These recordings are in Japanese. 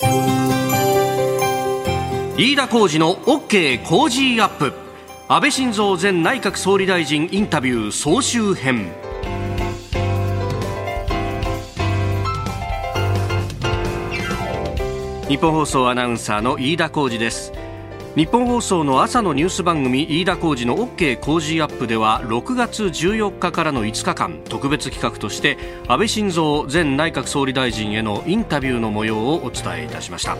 飯田浩二の OK 工事アップ。安倍晋三前内閣総理大臣インタビュー総集編。日本放送アナウンサーの飯田浩二です。日本放送の朝のニュース番組飯田浩二の OK 工事アップでは6月14日からの5日間特別企画として安倍晋三前内閣総理大臣へのインタビューの模様をお伝えいたしました。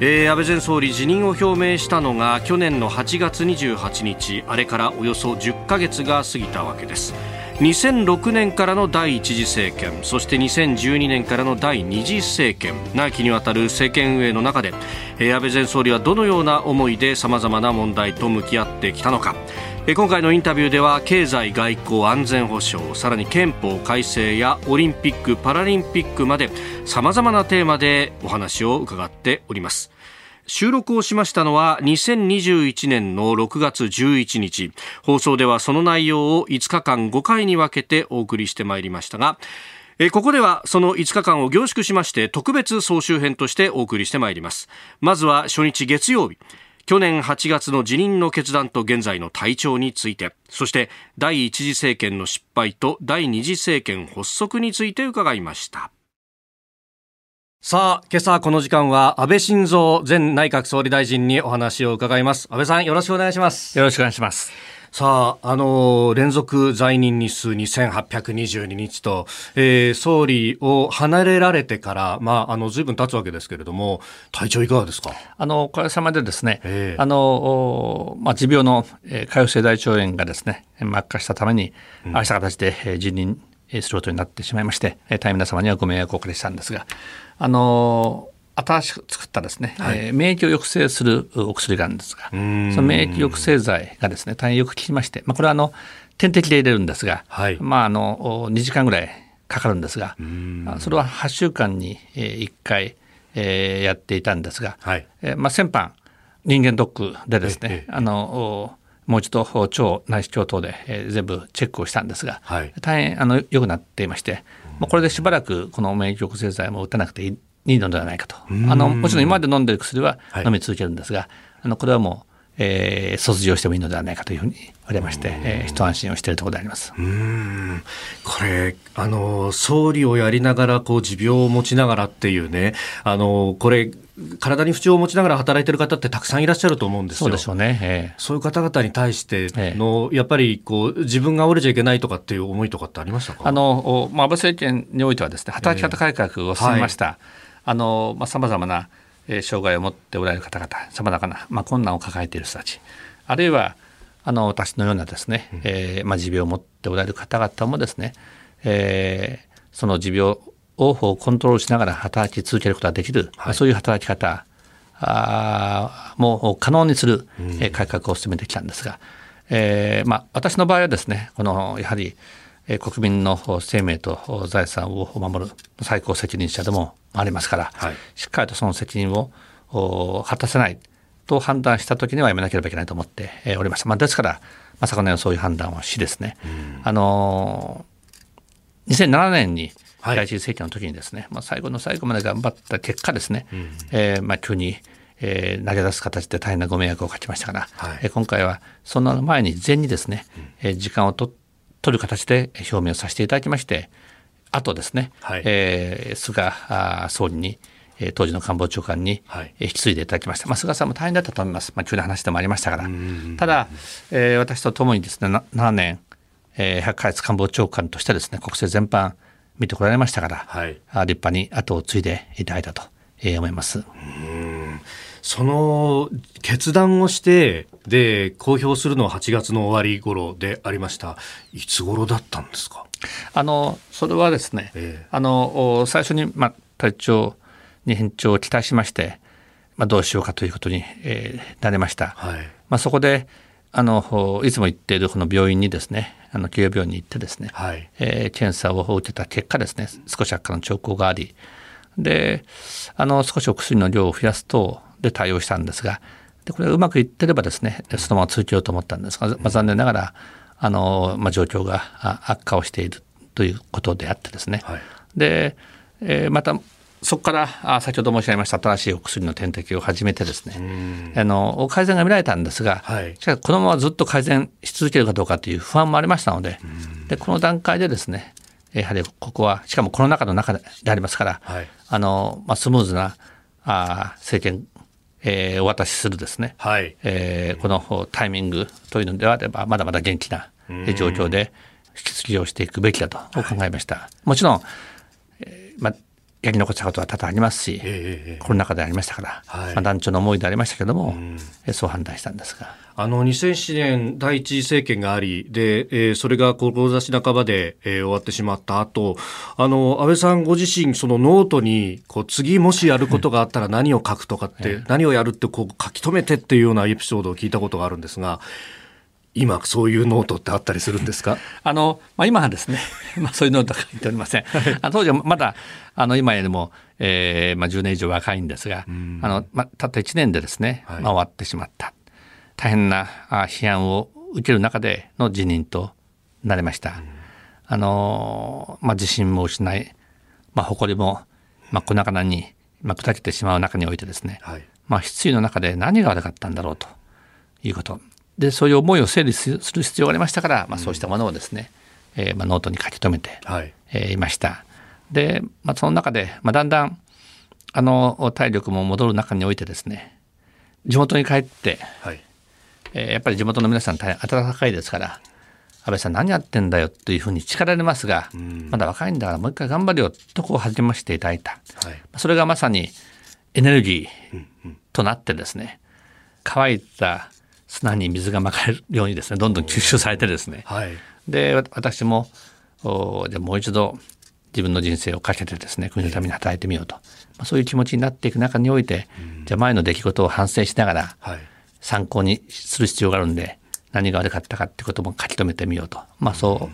えー、安倍前総理辞任を表明したのが去年の8月28日あれからおよそ10ヶ月が過ぎたわけです。2006年からの第一次政権そして2012年からの第二次政権長きにわたる政権運営の中で、安倍前総理はどのような思いでさまざまな問題と向き合ってきたのか。今回のインタビューでは経済、外交、安全保障さらに憲法改正やオリンピック・パラリンピックまでさまざまなテーマでお話を伺っております。収録をしましたのは2021年の6月11日。放送ではその内容を5日間5回に分けてお送りしてまいりましたがここではその5日間を凝縮しまして特別総集編としてお送りしてまいります。まずは初日月曜日。去年8月の辞任の決断と現在の体調について。そして第一次政権の失敗と第二次政権発足について伺いました。さあ、今朝この時間は安倍晋三前内閣総理大臣にお話を伺います。安倍さんよろしくお願いします。よろしくお願いします。さあ、あの、連続在任日数2822日と、えー、総理を離れられてから、まあ、あの、随分経つわけですけれども、体調いかがですか？あの、おかげさまでですね、えー、あの、まあ、持病の、えー、潰瘍性大腸炎がですね、悪化したために、ああした形で、えー、辞任することになってしまいまして、えー、大変皆様にはご迷惑をおかけしたんですが、あの、新しく作ったですね、はい、えー、免疫を抑制するお薬があるんですが、その免疫抑制剤がですね、大変よく効きまして、まあ、これはあの点滴で入れるんですが、はい、まああの2時間ぐらいかかるんですが、それは8週間に1回、えー、やっていたんですが、はい、えー、まあ先般人間ドックでですね、あのもう一度腸内視鏡等で、えー、全部チェックをしたんですが、はい、大変あの良くなっていまして、まあ、これでしばらくこの免疫抑制剤も打たなくていいいいのではないかと。あのもちろん今まで飲んでる薬は飲み続けるんですが、はい、あのこれはもうえー、卒業してもいいのではないかというふうに言われまして、えー、一安心をしているところであります。うん。これあの総理をやりながらこう持病を持ちながらっていうねあのこれ体に不調を持ちながら働いている方ってたくさんいらっしゃると思うんですよ。そうでしょうね。えー、そういう方々に対しての、えー、やっぱりこう自分が折れちゃいけないとかっていう思いとかってありましたか？あのまあ安倍政権においてはですね働き方改革を進めました。えーはい、あのまあ様々な障害を持っておられる方々、さまざまな、まあ、困難を抱えている人たち、あるいはあの私のようなですね、えーまあ、持病を持っておられる方々もですね、えー、その持病をコントロールしながら働き続けることができる、はい、そういう働き方あも可能にする、え改革を進めてきたんですが、えーまあ、私の場合はですねこのやはり国民の生命と財産を守る最高責任者でもありますから、はい、しっかりとその責任を果たせないと判断したときにはやめなければいけないと思っておりました。まあ、ですから、まさかのようそういう判断をしですね、あの2007年に第一次政権の時にですね、はい、まあ、最後の最後まで頑張った結果ですね、うん、えー、まあ、急に、えー、投げ出す形で大変なご迷惑をかけましたから、はい、えー、今回はそんな前に事前にですね、うん、えー、時間をと取る形で表明をさせていただきまして、あとですね、はい、えー、菅総理に、当時の官房長官に引き継いでいただきました、まあ、菅さんも大変だったと思います、まあ、急な話でもありましたから、ただ、えー、私とともにですね7年、えー、100ヶ月官房長官としてですね国政全般見てこられましたから、はい、立派に後を継いでいただいたと、えー、思います。その決断をしてで公表するのは8月の終わり頃でありました。いつ頃だったんですか？あのそれはですね、えー、あの最初に、まあ、体調に変調を期待しまして、まあ、どうしようかということに、えー、なりました。はい、まあ、そこであのいつも行っているこの病院にですねあの企業病院に行ってですね、はい、えー、検査を受けた結果ですね少し悪化の兆候がありであの少しお薬の量を増やすとで対応したんですがでこれうまくいってればですねそのまま続けようと思ったんですが、まあ、残念ながらあの、まあ、状況が悪化をしているということであってですね、はい、で、えー、またそこから先ほど申し上げました新しいお薬の点滴を始めてですね。あの改善が見られたんですが、はい、しかしこのままずっと改善し続けるかどうかという不安もありましたのででこの段階でですねやはりここはしかもコロナ禍の中でありますから、はい、あのまあ、スムーズなあ政権えー、お渡しするですね、はい。えー、このタイミングというのであればまだまだ元気な状況で引き継ぎをしていくべきだと考えました。はい、もちろん、やり残したことは多々ありますし、えー、コロナ禍でありましたから、はい、まあ、団長の思いでありましたけども、うん、そう判断したんですが。あの2007年第一次政権がありで、えー、それが志半ばで、えー、終わってしまった後あの安倍さんご自身そのノートにこう次もしやることがあったら何を書くとかって、何をやるってこう書き留めてっていうようなエピソードを聞いたことがあるんですが今そういうノートってあったりするんですか？あの、まあ、今はですね、まあ、そういうノートは書いておりません。あ当時はまだあの今よりも、えーまあ、10年以上若いんですが、あのまあ、たった1年でですね、まあ、終わってしまった。大変な批判を受ける中での辞任となりました。あのまあ、自信も失い、まあ、誇りも、まあ、粉々に、まあ、砕けてしまう中においてですね、はい、まあ、失意の中で何が悪かったんだろうということ。でそういう思いを整理する必要がありましたから、まあ、そうしたものをですね、えーまあ、ノートに書き留めて、はい。えー、いました。で、まあ、その中で、まあ、だんだんあの体力も戻る中においてですね地元に帰って、はい。えー、やっぱり地元の皆さん大変温かいですから安倍さん何やってんだよというふうに力れますが、まだ若いんだからもう一回頑張るよとこう励ましていただい。た、はい、それがまさにエネルギーとなってですね乾いた砂に水がまかれるようにですねどんどん吸収されてですね、はい、で私もおじゃもう一度自分の人生をかけてですね国のために働いてみようと、まあ、そういう気持ちになっていく中において、うん、じゃあ前の出来事を反省しながら、参考にする必要があるんで何が悪かったかってことも書き留めてみようと、まあ、そ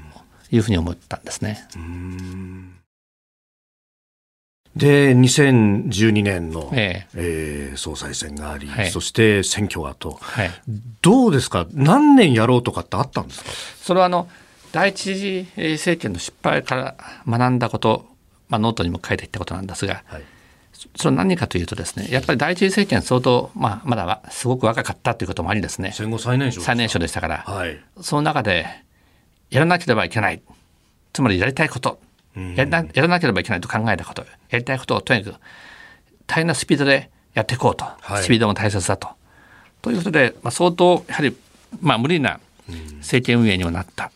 ういうふうに思ったんですね。うんで2012年の、ええ。えー、総裁選があり、はい、そして選挙がと、はい、どうですか？何年やろうとかってあったんですか？それはあの第一次政権の失敗から学んだこと、まあ、ノートにも書いていったことなんですが、はい、それ何かというとですねやっぱり第一次政権相当、まあ、まだすごく若かったということもありですね。戦後最年少最年少でしたから、はい、その中でやらなければいけない。つまりやりたいことやらやらなければいけないと考えたこと。やりたいことをとにかく大変なスピードでやっていこうと、はい、スピードも大切だと。ということで、まあ、相当やはり、まあ、無理な政権運営にもなった。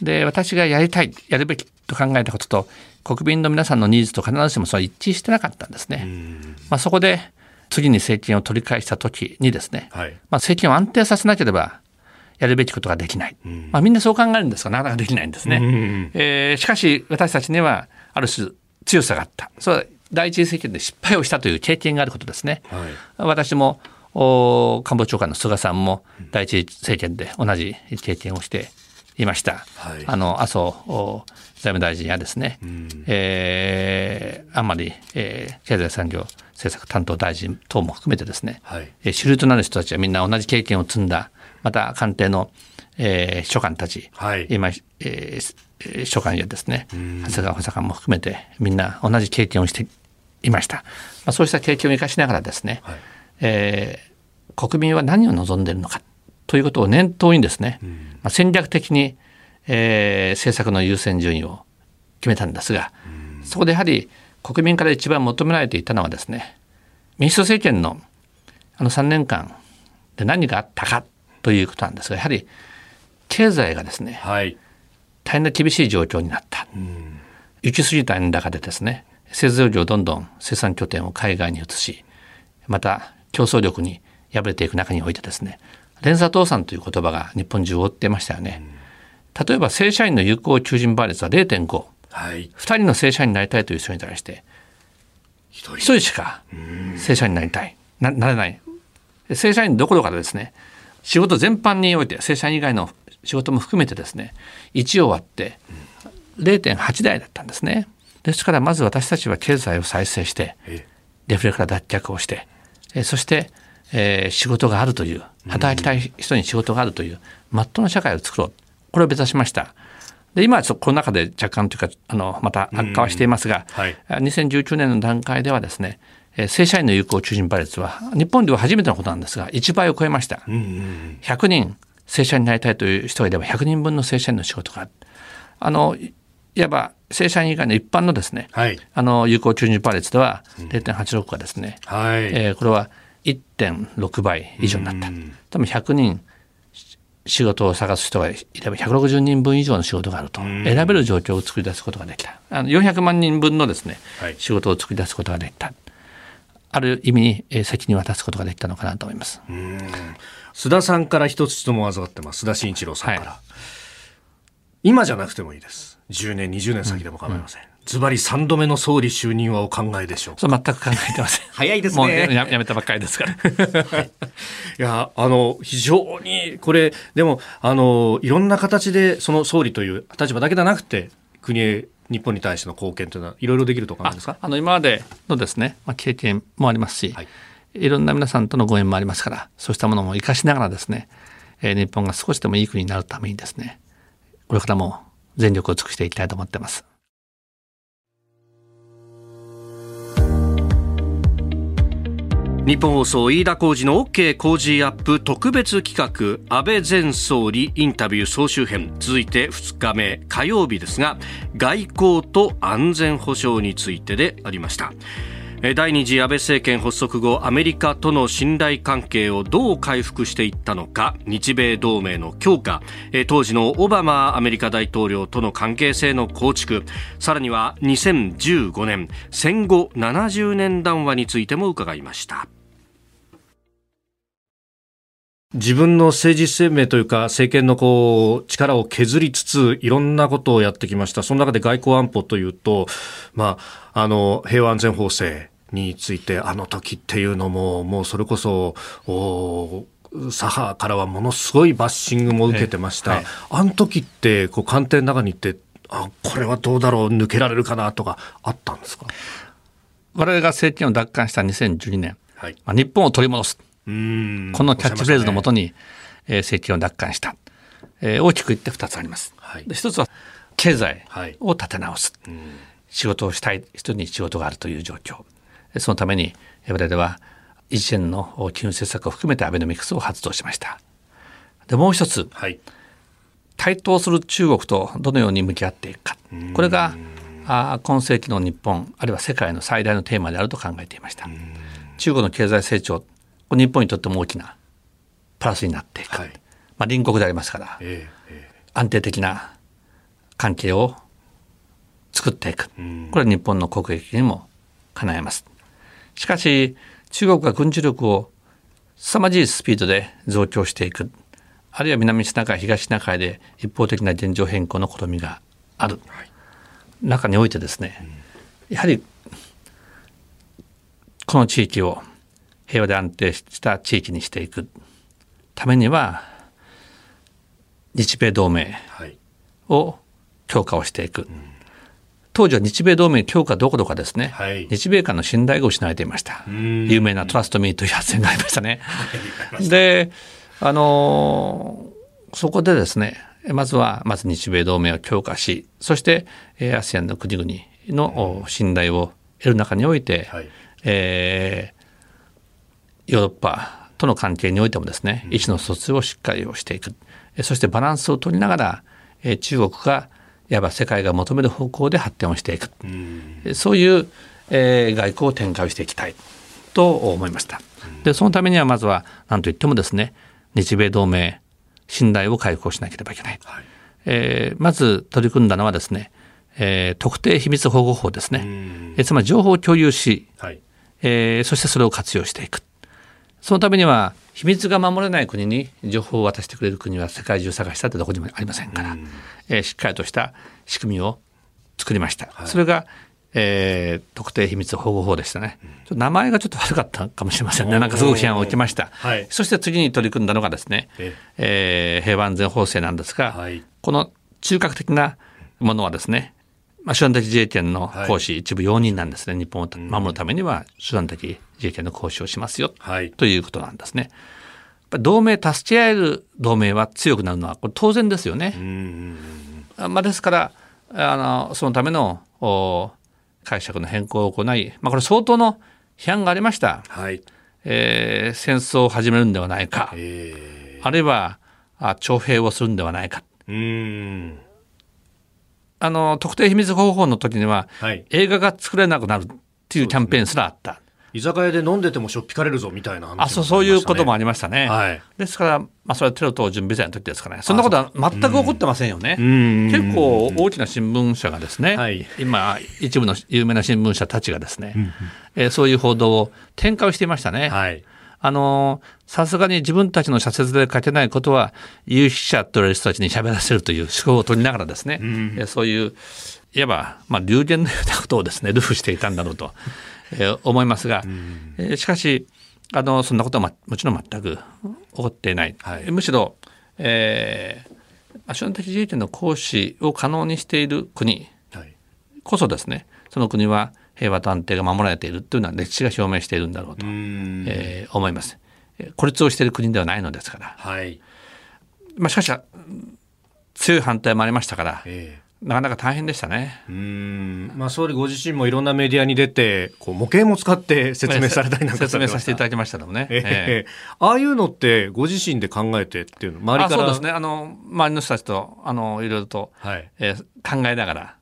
で私がやりたいやるべきと考えたことと国民の皆さんのニーズと必ずしもそ一致してなかったんですね。まあ、そこで次に政権を取り返した時にですね、はい、まあ、政権を安定させなければやるべきことができない、うん、まあ、みんなそう考えるんですがなかなかできないんですね、うん、えー、しかし私たちにはある種強さがあった。それは第一次政権で失敗をしたという経験があることですね、はい、私も官房長官の菅さんも第一次政権で同じ経験をしていました、はい、あの麻生財務大臣やですね、うん、えー、あんまり、えー、経済産業政策担当大臣等も含めてですね、はい、主流となる人たちはみんな同じ経験を積んだまた官邸の、えー、秘書官たち、はい、今、えー、秘書官やですね。長谷川補佐官も含めてみんな同じ経験をしていました、まあ、そうした経験を生かしながらですね、はい、えー、国民は何を望んでいるのかということを念頭にですね、まあ、戦略的に、えー、政策の優先順位を決めたんですが、そこでやはり国民から一番求められていたのはですね民主党政権のあの3年間で何があったかということなんですがやはり経済がですね、はい、大変な厳しい状況になった、うん、行き過ぎた円高でですね製造業どんどん生産拠点を海外に移しまた競争力に敗れていく中においてですね連鎖倒産という言葉が日本中を覆っていましたよね、うん、例えば正社員の有効求人倍率は0.5、はい、2人の正社員になりたいという人に対して1人。しか正社員になりたい。ななれない。正社員どころかですね仕事全般において正社員以外の仕事も含めてですね1を割って0.8台だったんですね。ですからまず私たちは経済を再生してデフレから脱却をしてそして、えー、仕事があるという働きたい人に仕事があるというまっとうな社会を作ろう。これを目指しました。で今はちょっとコロナ禍で若干というかあのまた悪化はしていますが、はい、2019年の段階ではですね正社員の有効求人倍率は日本では初めてのことなんですが1倍を超えました、うんうん、100人正社員になりたいという人がいれば100人分の正社員の仕事がある。あのいわば正社員以外の一般のですね、はい、あの有効求人倍率では0.86がですね、うん、はい。えー、これは1.6倍以上になった、多分100人仕事を探す人がいれば160人分以上の仕事があると。選べる状況を作り出すことができた。あの400万人分のですね、はい、仕事を作り出すことができたある意味に、えー、責任を渡すことができたのかなと思います。須田さんから一つ質問を預かってます。須田慎一郎さんから、はい、今じゃなくてもいいです。10年20年先でも構いません、ズバリ3度目の総理就任はお考えでしょうそう全く考えてません。早いですね。もうややめたばっかりですから、はい、いやあの非常にこれでもあのいろんな形でその総理という立場だけではなくて国へ日本に対しての貢献というのはいろいろできるとか？あの今までのですね、まあ、経験もありますし、はい、いろんな皆さんとのご縁もありますからそうしたものも生かしながらですね、えー、日本が少しでもいい国になるためにですねこれからも全力を尽くしていきたいと思ってます。日本放送飯田浩司の OK 工事アップ特別企画安倍前総理インタビュー総集編。続いて2日目火曜日ですが外交と安全保障についてでありました。第二次安倍政権発足後アメリカとの信頼関係をどう回復していったのか日米同盟の強化当時のオバマアメリカ大統領との関係性の構築さらには2015年戦後70年談話についても伺いました。自分の政治生命というか政権のこう力を削りつついろんなことをやってきました。その中で外交安保というと、まあ、あの平和安全法制についてあの時っていうのももうそれこそ左派からはものすごいバッシングも受けてました、はい、あの時ってこう官邸の中に行ってあこれはどうだろう抜けられるかなとかあったんですか？我々が政権を奪還した2012年、はい。まあ、日本を取り戻すこのキャッチフレーズのもとに、ね。えー、政権を奪還した、えー、大きく言って2つあります。はい、1つは経済を立て直す、はい、仕事をしたい人に仕事があるという状況。そのために我々は一連の金融政策を含めてアベノミクスを発動しました。でもう一つ、はい、対等する中国とどのように向き合っていくか。これがあ今世紀の日本あるいは世界の最大のテーマであると考えていました。中国の経済成長日本にとっても大きなプラスになっていく、はい、まあ、隣国でありますから、えーえー、安定的な関係を作っていく。これは日本の国益にも叶えます。しかし中国が軍事力を凄まじいスピードで増強していく。あるいは南シナ海東シナ海で一方的な現状変更の試みがある、はい、中においてですね、やはりこの地域を平和で安定した地域にしていく。ためには日米同盟を強化をしていく、はいうん、当時は日米同盟強化どころかですね、はい、日米間の信頼が失われていました。有名なトラストミーという発言がありましたね。であのそこでですねまずはまず日米同盟を強化しそして ASEAN の国々の信頼を得る中において、はい、えーヨーロッパとの関係においてもですね、意思の疎通をしっかりをしていく。そしてバランスを取りながら、え中国がいわば世界が求める方向で発展をしていく、うそういう、えー、外交を展開していきたい。と思いました。でそのためにはまずは何といってもですね日米同盟信頼を回復しなければいけない、はい、えー、まず取り組んだのはですね、えー、特定秘密保護法ですね、えつまり情報を共有し、はい、えー、そしてそれを活用していくそのためには秘密が守れない国に情報を渡してくれる国は世界中探したってどこにもありませんから、うん、えー、しっかりとした仕組みを作りました。はい、それがえー、特定秘密保護法でしたね、うん、名前がちょっと悪かったかもしれませんね。なんかすごく批判を受けました、はい、そして次に取り組んだのがですね、え。えー、平和安全法制なんですが、はい、この中核的なものはですねまあ、集団的自衛権の行使、はい、一部容認なんですね。日本を守るためには集団的自衛権の行使をしますよ、はい、ということなんですね。同盟助け合える同盟は強くなるのはこれ当然ですよね。まあ、ですからあのそのための解釈の変更を行い、まあ、これ相当の批判がありました、はい。えー、戦争を始めるんではないか、あるいはあ徴兵をするんではないか。うんあの特定秘密方法の時には、はい、映画が作れなくなるっていうキャンペーンすらあった。居酒屋で飲んでてもしょっぴかれるぞみたいな、ね、あそうそういうこともありましたね。はい、ですから、まあ、それはテロ等準備罪の時ですからね。そんなことは全く起こってませんよね。結構大きな新聞社がですね、はい、今一部の有名な新聞社たちがですね、えー、そういう報道を展開をしていましたね。はいあのさすがに自分たちの社説で書けないことは有識者と言われる人たちに喋らせるという思考を取りながらですね、うん、そういういわば、まあ、流言のようなことをですねルフしていたんだろうとえー、思いますが、えー、しかしあのそんなことは、ま、もちろん全く起こっていない、はい、むしろ、えー、集団的自衛権の行使を可能にしている国こそですねその国は平和と安定が守られているというのは歴史が証明しているんだろうと、えー、思います。孤立をしている国ではないのですから、はい、まあ、しかし強い反対もありましたから、えーなかなか大変でしたね。うん、まあ総理ご自身もいろんなメディアに出て、こう模型も使って説明されたりなんか 説明させていただきましたもね。えー、ああいうのってご自身で考えてっていうの周りから？そうですね。あの周りの人たちとあのいろいろと、はいえー、考えながら、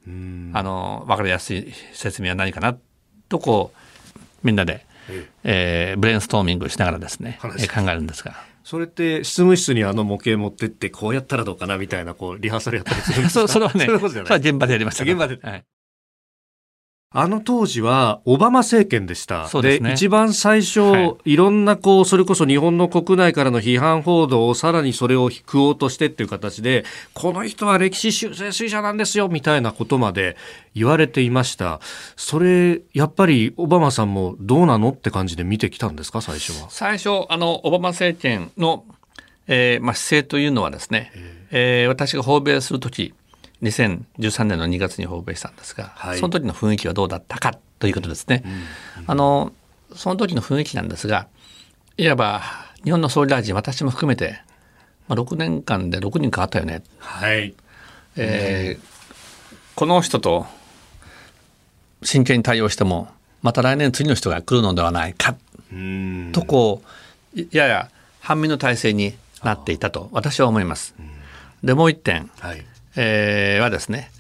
あのわかりやすい説明は何かなとこうみんなで、ええー、ブレインストーミングしながらですね、え考えるんですが。それって執務室にあの模型持ってってこうやったらどうかなみたいなこうリハーサルやったりするんですか？それはねそれは現場でやりました現場で、はい、あの当時はオバマ政権でした。で、ね、一番最初、はい、いろんなこう、それこそ日本の国内からの批判報道をさらにそれを食おうとしてっていう形で、この人は歴史修正主義者なんですよ、みたいなことまで言われていました。それ、やっぱりオバマさんもどうなのって感じで見てきたんですか、最初は？最初、あの、オバマ政権の、えー、まあ、姿勢というのはですね、えー、私が訪米するとき、2013年の2月に訪米したんですが、はい、その時の雰囲気はどうだったかということですね。うんうん、あのその時の雰囲気なんですがいわば日本の総理大臣私も含めて、まあ、6年間で6人変わったよね。はい。えー、この人と真剣に対応してもまた来年次の人が来るのではないかとこうやや半身の体制になっていたと私は思います。でもう一点、はいえー、はですね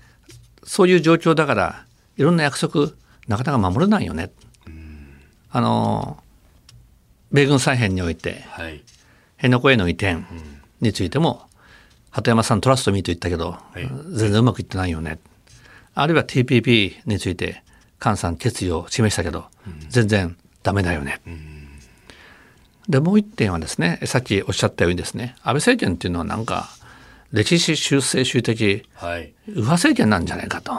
そういう状況だからいろんな約束なかなか守れないよね。あの米軍再編において、はい、辺野古への移転についても、鳩山さんトラストミーと言ったけど、はい、全然うまくいってないよね。あるいは TPP について菅さん決意を示したけど、うん、全然ダメだよね。うん、でもう一点はですねさっきおっしゃったようにですね安倍政権っていうのはなんか歴史修正主義的、はい、右派政権なんじゃないかと、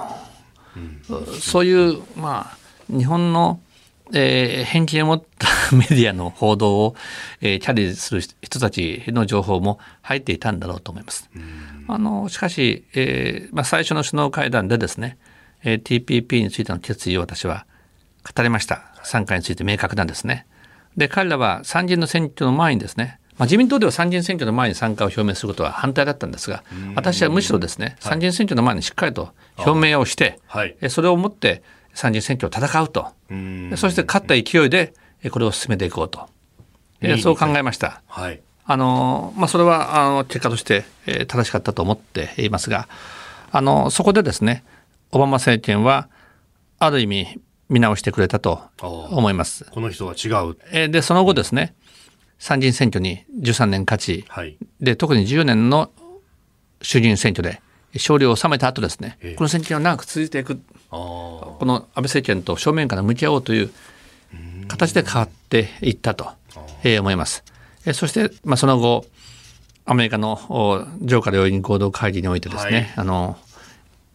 うん、そういうまあ日本の、えー、偏見を持ったメディアの報道を、えー、キャリーする人たちの情報も入っていたんだろうと思います。あのしかし、えーまあ、最初の首脳会談でですね、えー、TPP についての決意を私は語りました。参加について明確なんですね。で彼らは参議院の選挙の前にですねまあ、自民党では参議院選挙の前に参加を表明することは反対だったんですが私はむしろですね参議院選挙の前にしっかりと表明をして、はい、それをもって参議院選挙を戦うと。そして勝った勢いでこれを進めていこうと。そう考えました。はい。あのまあ、それはあの結果として、え正しかったと思っていますがあのそこでですねオバマ政権はある意味見直してくれたと思います。この人は違う。えでその後ですね、参議院選挙に13年勝ち、はい、で特に10年の衆議院選挙で勝利を収めた後ですね、この選挙は長く続いていく。この安倍政権と正面から向き合おうという形で変わっていったと、えー、思います。えそして、まあ、その後アメリカの上下両院合同会議においてですね、はい、あの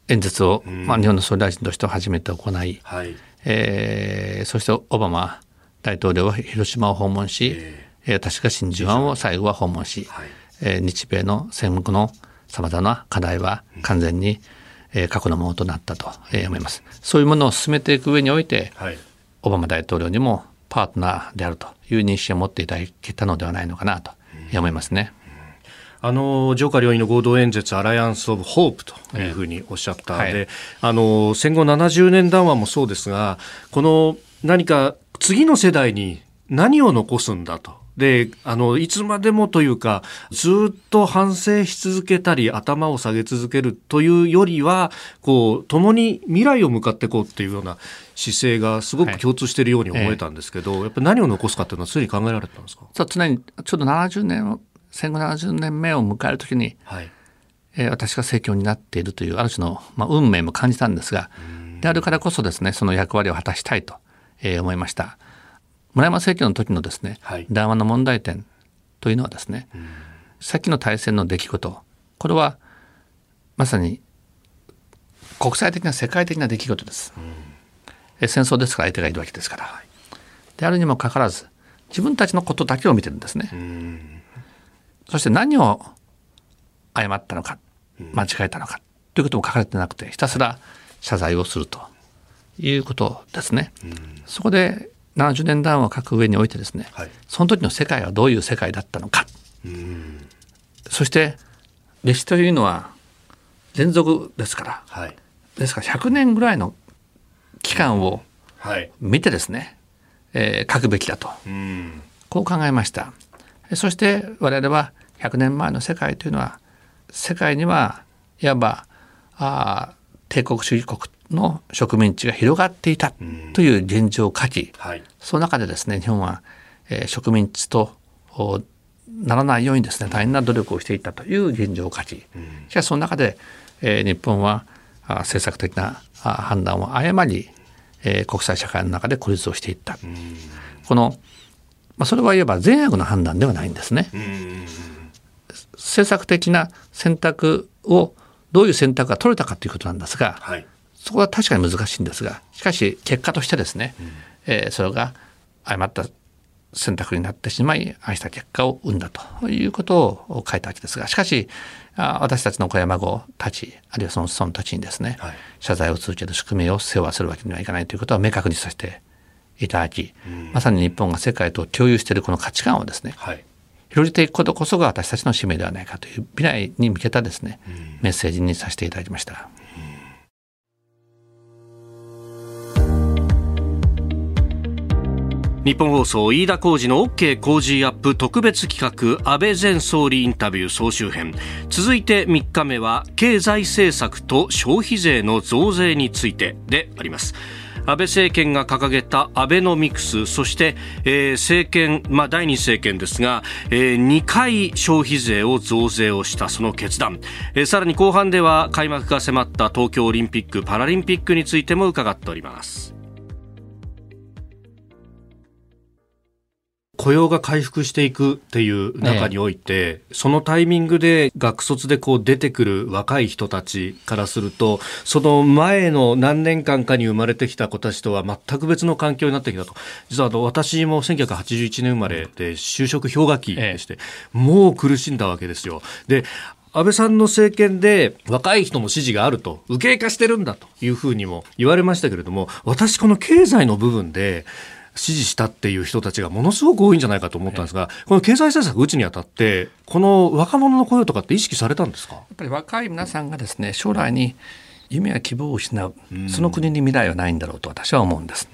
演説を、まあ、日本の総理大臣として初めて行い、はい、えー、そしてオバマ大統領は広島を訪問し、えーえー、確か真珠湾を最後は訪問し、はい、えー、日米の戦目のさまざまな課題は完全に、えー、過去のものとなったと、えー、思います。そういうものを進めていく上において、はい、オバマ大統領にもパートナーであるという認識を持っていただけたのではないのかなと思いますね。あの上下両院の合同演説、アライアンス・オブ・ホープというふうにおっしゃった、はい、であの戦後70年談話もそうですが、この何か次の世代に何を残すんだと。で、あの、いつまでもというか、ずっと反省し続けたり、頭を下げ続けるというよりは、こう、共に未来を向かっていこうっていうような姿勢がすごく共通しているように思えたんですけど、はいやっぱり何を残すかっていうのは常に考えられてたんですか？そう常に、ちょうど70年、戦後70年目を迎えるときに、はい。えー、私が政教になっているというある種の、まあ、運命も感じたんですが、であるからこそですね、その役割を果たしたいと、えー、思いました。村山政権の時のですね、はい、談話の問題点というのはですね、うん、さっきの大戦の出来事これはまさに国際的な世界的な出来事です、うん、戦争ですから相手がいるわけですから、はい、であるにもかかわらず自分たちのことだけを見てるんですね、うん、そして何を誤ったのか間違えたのかということも書かれてなくてひたすら謝罪をするということですね、そこで70年談話を書く上においてですね、はい、その時の世界はどういう世界だったのか。そして歴史というのは連続ですから、はい、ですから100年ぐらいの期間を見てですね、えー、書くべきだと。こう考えました。そして我々は100年前の世界というのは世界にはいわばあ帝国主義国の植民地が広がっていたという現状を書き、はい、その中でですね日本は、えー、植民地とならないようにですね大変な努力をしていたという現状を書き、しかしその中で、えー、日本はあ政策的なあ判断を誤り、えー、国際社会の中で孤立をしていった、この、まあ、それはいわば善悪の判断ではないんですね。政策的な選択をどういう選択が取れたかということなんですが、はい、そこは確かに難しいんですがしかし結果としてですね、うん、えー、それが誤った選択になってしまいああした結果を生んだということを書いたわけですがしかし私たちの小山号たちあるいはその子孫たちにですね、はい、謝罪を続ける宿命を世話するわけにはいかないということは明確にさせていただき、うん、まさに日本が世界と共有しているこの価値観をですね、はい、広げていくことこそが私たちの使命ではないかという未来に向けたですね、うん、メッセージにさせていただきました。日本放送飯田浩司の OK 工事アップ特別企画安倍前総理インタビュー総集編。続いて3日目は経済政策と消費税の増税についてであります。安倍政権が掲げたアベノミクスそして、えー、政権、まあ、第二政権ですが、えー、2回消費税を増税をしたその決断、えー、さらに後半では開幕が迫った東京オリンピック・パラリンピックについても伺っております。雇用が回復していくっていう中において、そのタイミングで学卒でこう出てくる若い人たちからすると、その前の何年間かに生まれてきた子たちとは全く別の環境になってきたと。実はあの私も1981年生まれで就職氷河期でして、もう苦しんだわけですよ。で、安倍さんの政権で若い人の支持があると、右傾化してるんだというふうにも言われましたけれども、私この経済の部分で、支持したっていう人たちがものすごく多いんじゃないかと思ったんですが、この経済政策打つにあたって、この若者の雇用とかって意識されたんですか？やっぱり若い皆さんがですね、将来に夢や希望を失う、その国に未来はないんだろうと私は思うんです。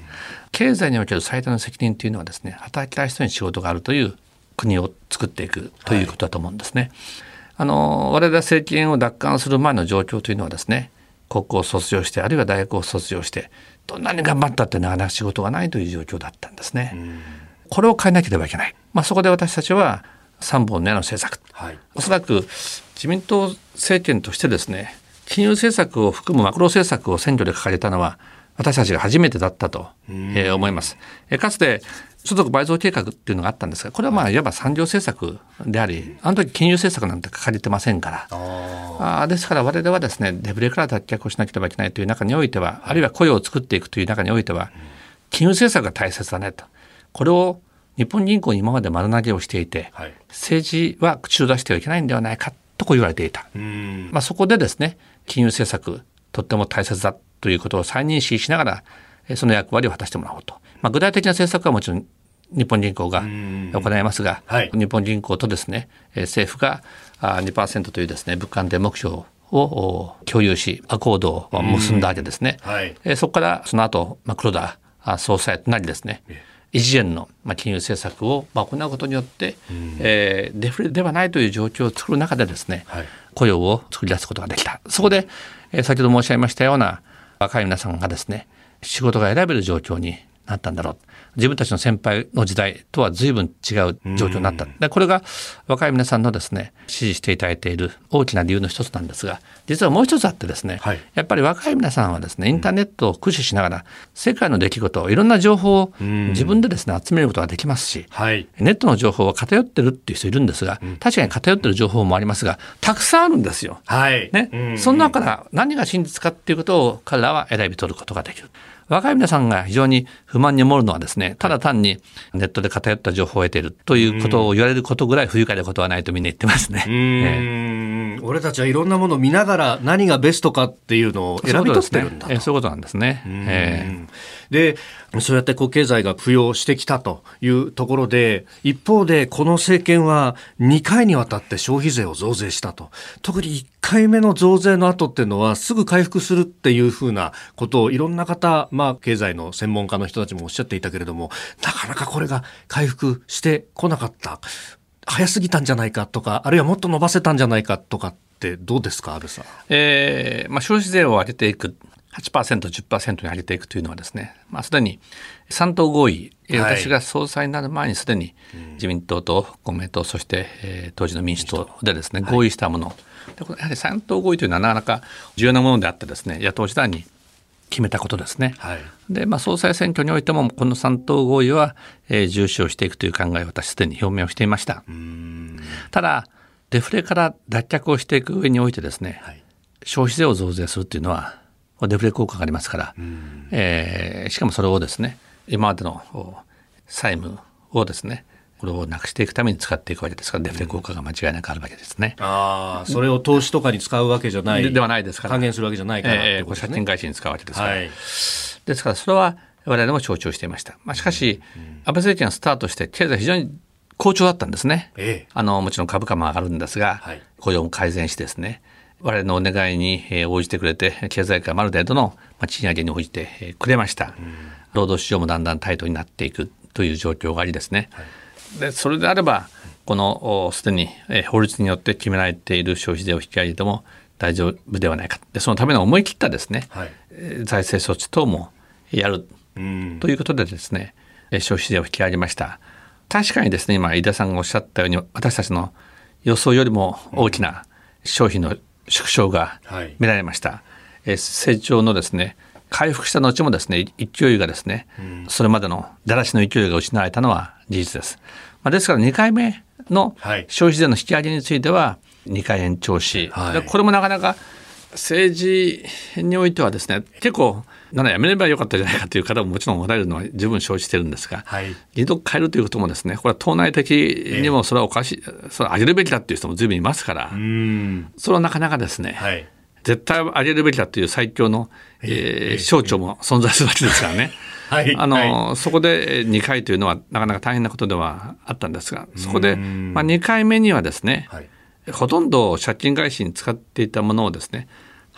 経済における最大の責任というのはですね、働きたい人に仕事があるという国を作っていくということだと思うんですね。はい、あの我々は政権を奪還する前の状況というのはですね、高校を卒業してあるいは大学を卒業してどんなに頑張ったってなかなか仕事がないという状況だったんですね。これを変えなければいけない。まあ、そこで私たちは3本の矢の政策、はい、おそらく自民党政権としてですね金融政策を含むマクロ政策を選挙で掲げたのは私たちが初めてだったと、えー、思います。えかつて所得倍増計画っていうのがあったんですがこれはまあい。わば産業政策でありあの時金融政策なんて書かれてませんから。あですから我々はですねデブレから脱却をしなければいけないという中においてはあるいは雇用を作っていくという中においては金融政策が大切だねと。これを日本銀行に今まで丸投げをしていて、はい、政治は口を出してはいけないんではないかとこう言われていた、まあ、そこでですね金融政策とっても大切だということを再認識しながらその役割を果たしてもらおうと、まあ、具体的な政策はもちろん日本銀行が行いますが、はい、日本銀行とですね政府が2%というですね物価安定目標を共有しアコードを結んだわけですね。はい、そこからその後、まあ、黒田総裁となりですね異次元の金融政策を行うことによって、えー、デフレではないという状況を作る中でですね、はい、雇用を作り出すことができた。そこで、えー、先ほど申し上げましたような若い皆さんがですね仕事が選べる状況になったんだろう。自分たちの先輩の時代とは随分違う状況になった。でこれが若い皆さんのですね支持していただいている大きな理由の一つなんですが実はもう一つあってですね、はい、やっぱり若い皆さんはですねインターネットを駆使しながら世界の出来事いろんな情報を自分でですね集めることができますし、はい、ネットの情報は偏ってるっていう人いるんですが確かに偏ってる情報もありますがたくさんあるんですよ。はい、ね、その中から何が真実かっていうことを彼らは選び取ることができる。若い皆さんが非常に不満に思うのはですね、ただ単にネットで偏った情報を得ているということを言われることぐらい不愉快なことはないとみんな言ってますね。えー、俺たちはいろんなものを見ながら何がベストかっていうのを選び取ってるんだと。そういうことなんですね。えー、で、そうやってこう経済が浮揚してきたというところで、一方でこの政権は2回にわたって消費税を増税したと。特に1回目の増税の後っていうのはすぐ回復するっていうふうなことをいろんな方、まあ経済の専門家の人たちもおっしゃっていたけれども、なかなかこれが回復してこなかった。早すぎたんじゃないかとか、あるいはもっと伸ばせたんじゃないかとかってどうですか、安倍さん。えーまあ、消費税を上げていく8%、10%に上げていくというのはですね、まあ、すでに3党合意、はい、私が総裁になる前にすでに自民党と公明党、そして、えー、当時の民主党でですね、合意したもの、でやはり3党合意というのはなかなか重要なものであってですね、野党時代に決めたことですね。はい、で、まあ、総裁選挙においても、この3党合意は、えー、重視をしていくという考えを私、すでに表明をしていました。ただ、デフレから脱却をしていく上においてですね、はい、消費税を増税するというのは、デフレ効果がありますから、えー、しかもそれをですね今までの債務をですねこれをなくしていくために使っていくわけですからデフレ効果が間違いなくあるわけですね。ああそれを投資とかに使うわけじゃない。でではないですから。還元するわけじゃないから、えー、借金返しに使うわけですから、はい、ですからそれは我々も承知をしていました。まあ、しかし、安倍政権がスタートして経済非常に好調だったんですね。ええ、あのもちろん株価も上がるんですが、はい、雇用も改善してですね我々のお願いに応じてくれて経済界もある程度の賃上げに応じてくれました、労働市場もだんだんタイトになっていくという状況がありですね、はい、でそれであればこのすでに法律によって決められている消費税を引き上げても大丈夫ではないか。でそのための思い切ったですね、はい、財政措置等もやるということでですね消費税を引き上げました。確かにですね今井田さんがおっしゃったように私たちの予想よりも大きな消費の縮小が見られました。はい、成長のですね回復した後もですね勢いがですね、うん、それまでのだらしの勢いが失われたのは事実です。まあ、ですから2回目の消費税の引き上げについては2回延長し、はい、これもなかなか政治においてはですね結構ならやめればよかったじゃないかという方ももちろんおられるのは十分承知してるんですが、はい、二度変えるということもですねこれは党内的にもそれはおかしい、えー、それは上げるべきだっていう人も随分いますからそれはなかなかですね、はい、絶対上げるべきだという最強の、えー、省庁も存在するわけですからね。はい、あの、はい、そこで2回というのはなかなか大変なことではあったんですがそこで、まあ、2回目にはですね、はい、ほとんど借金返しに使っていたものをですね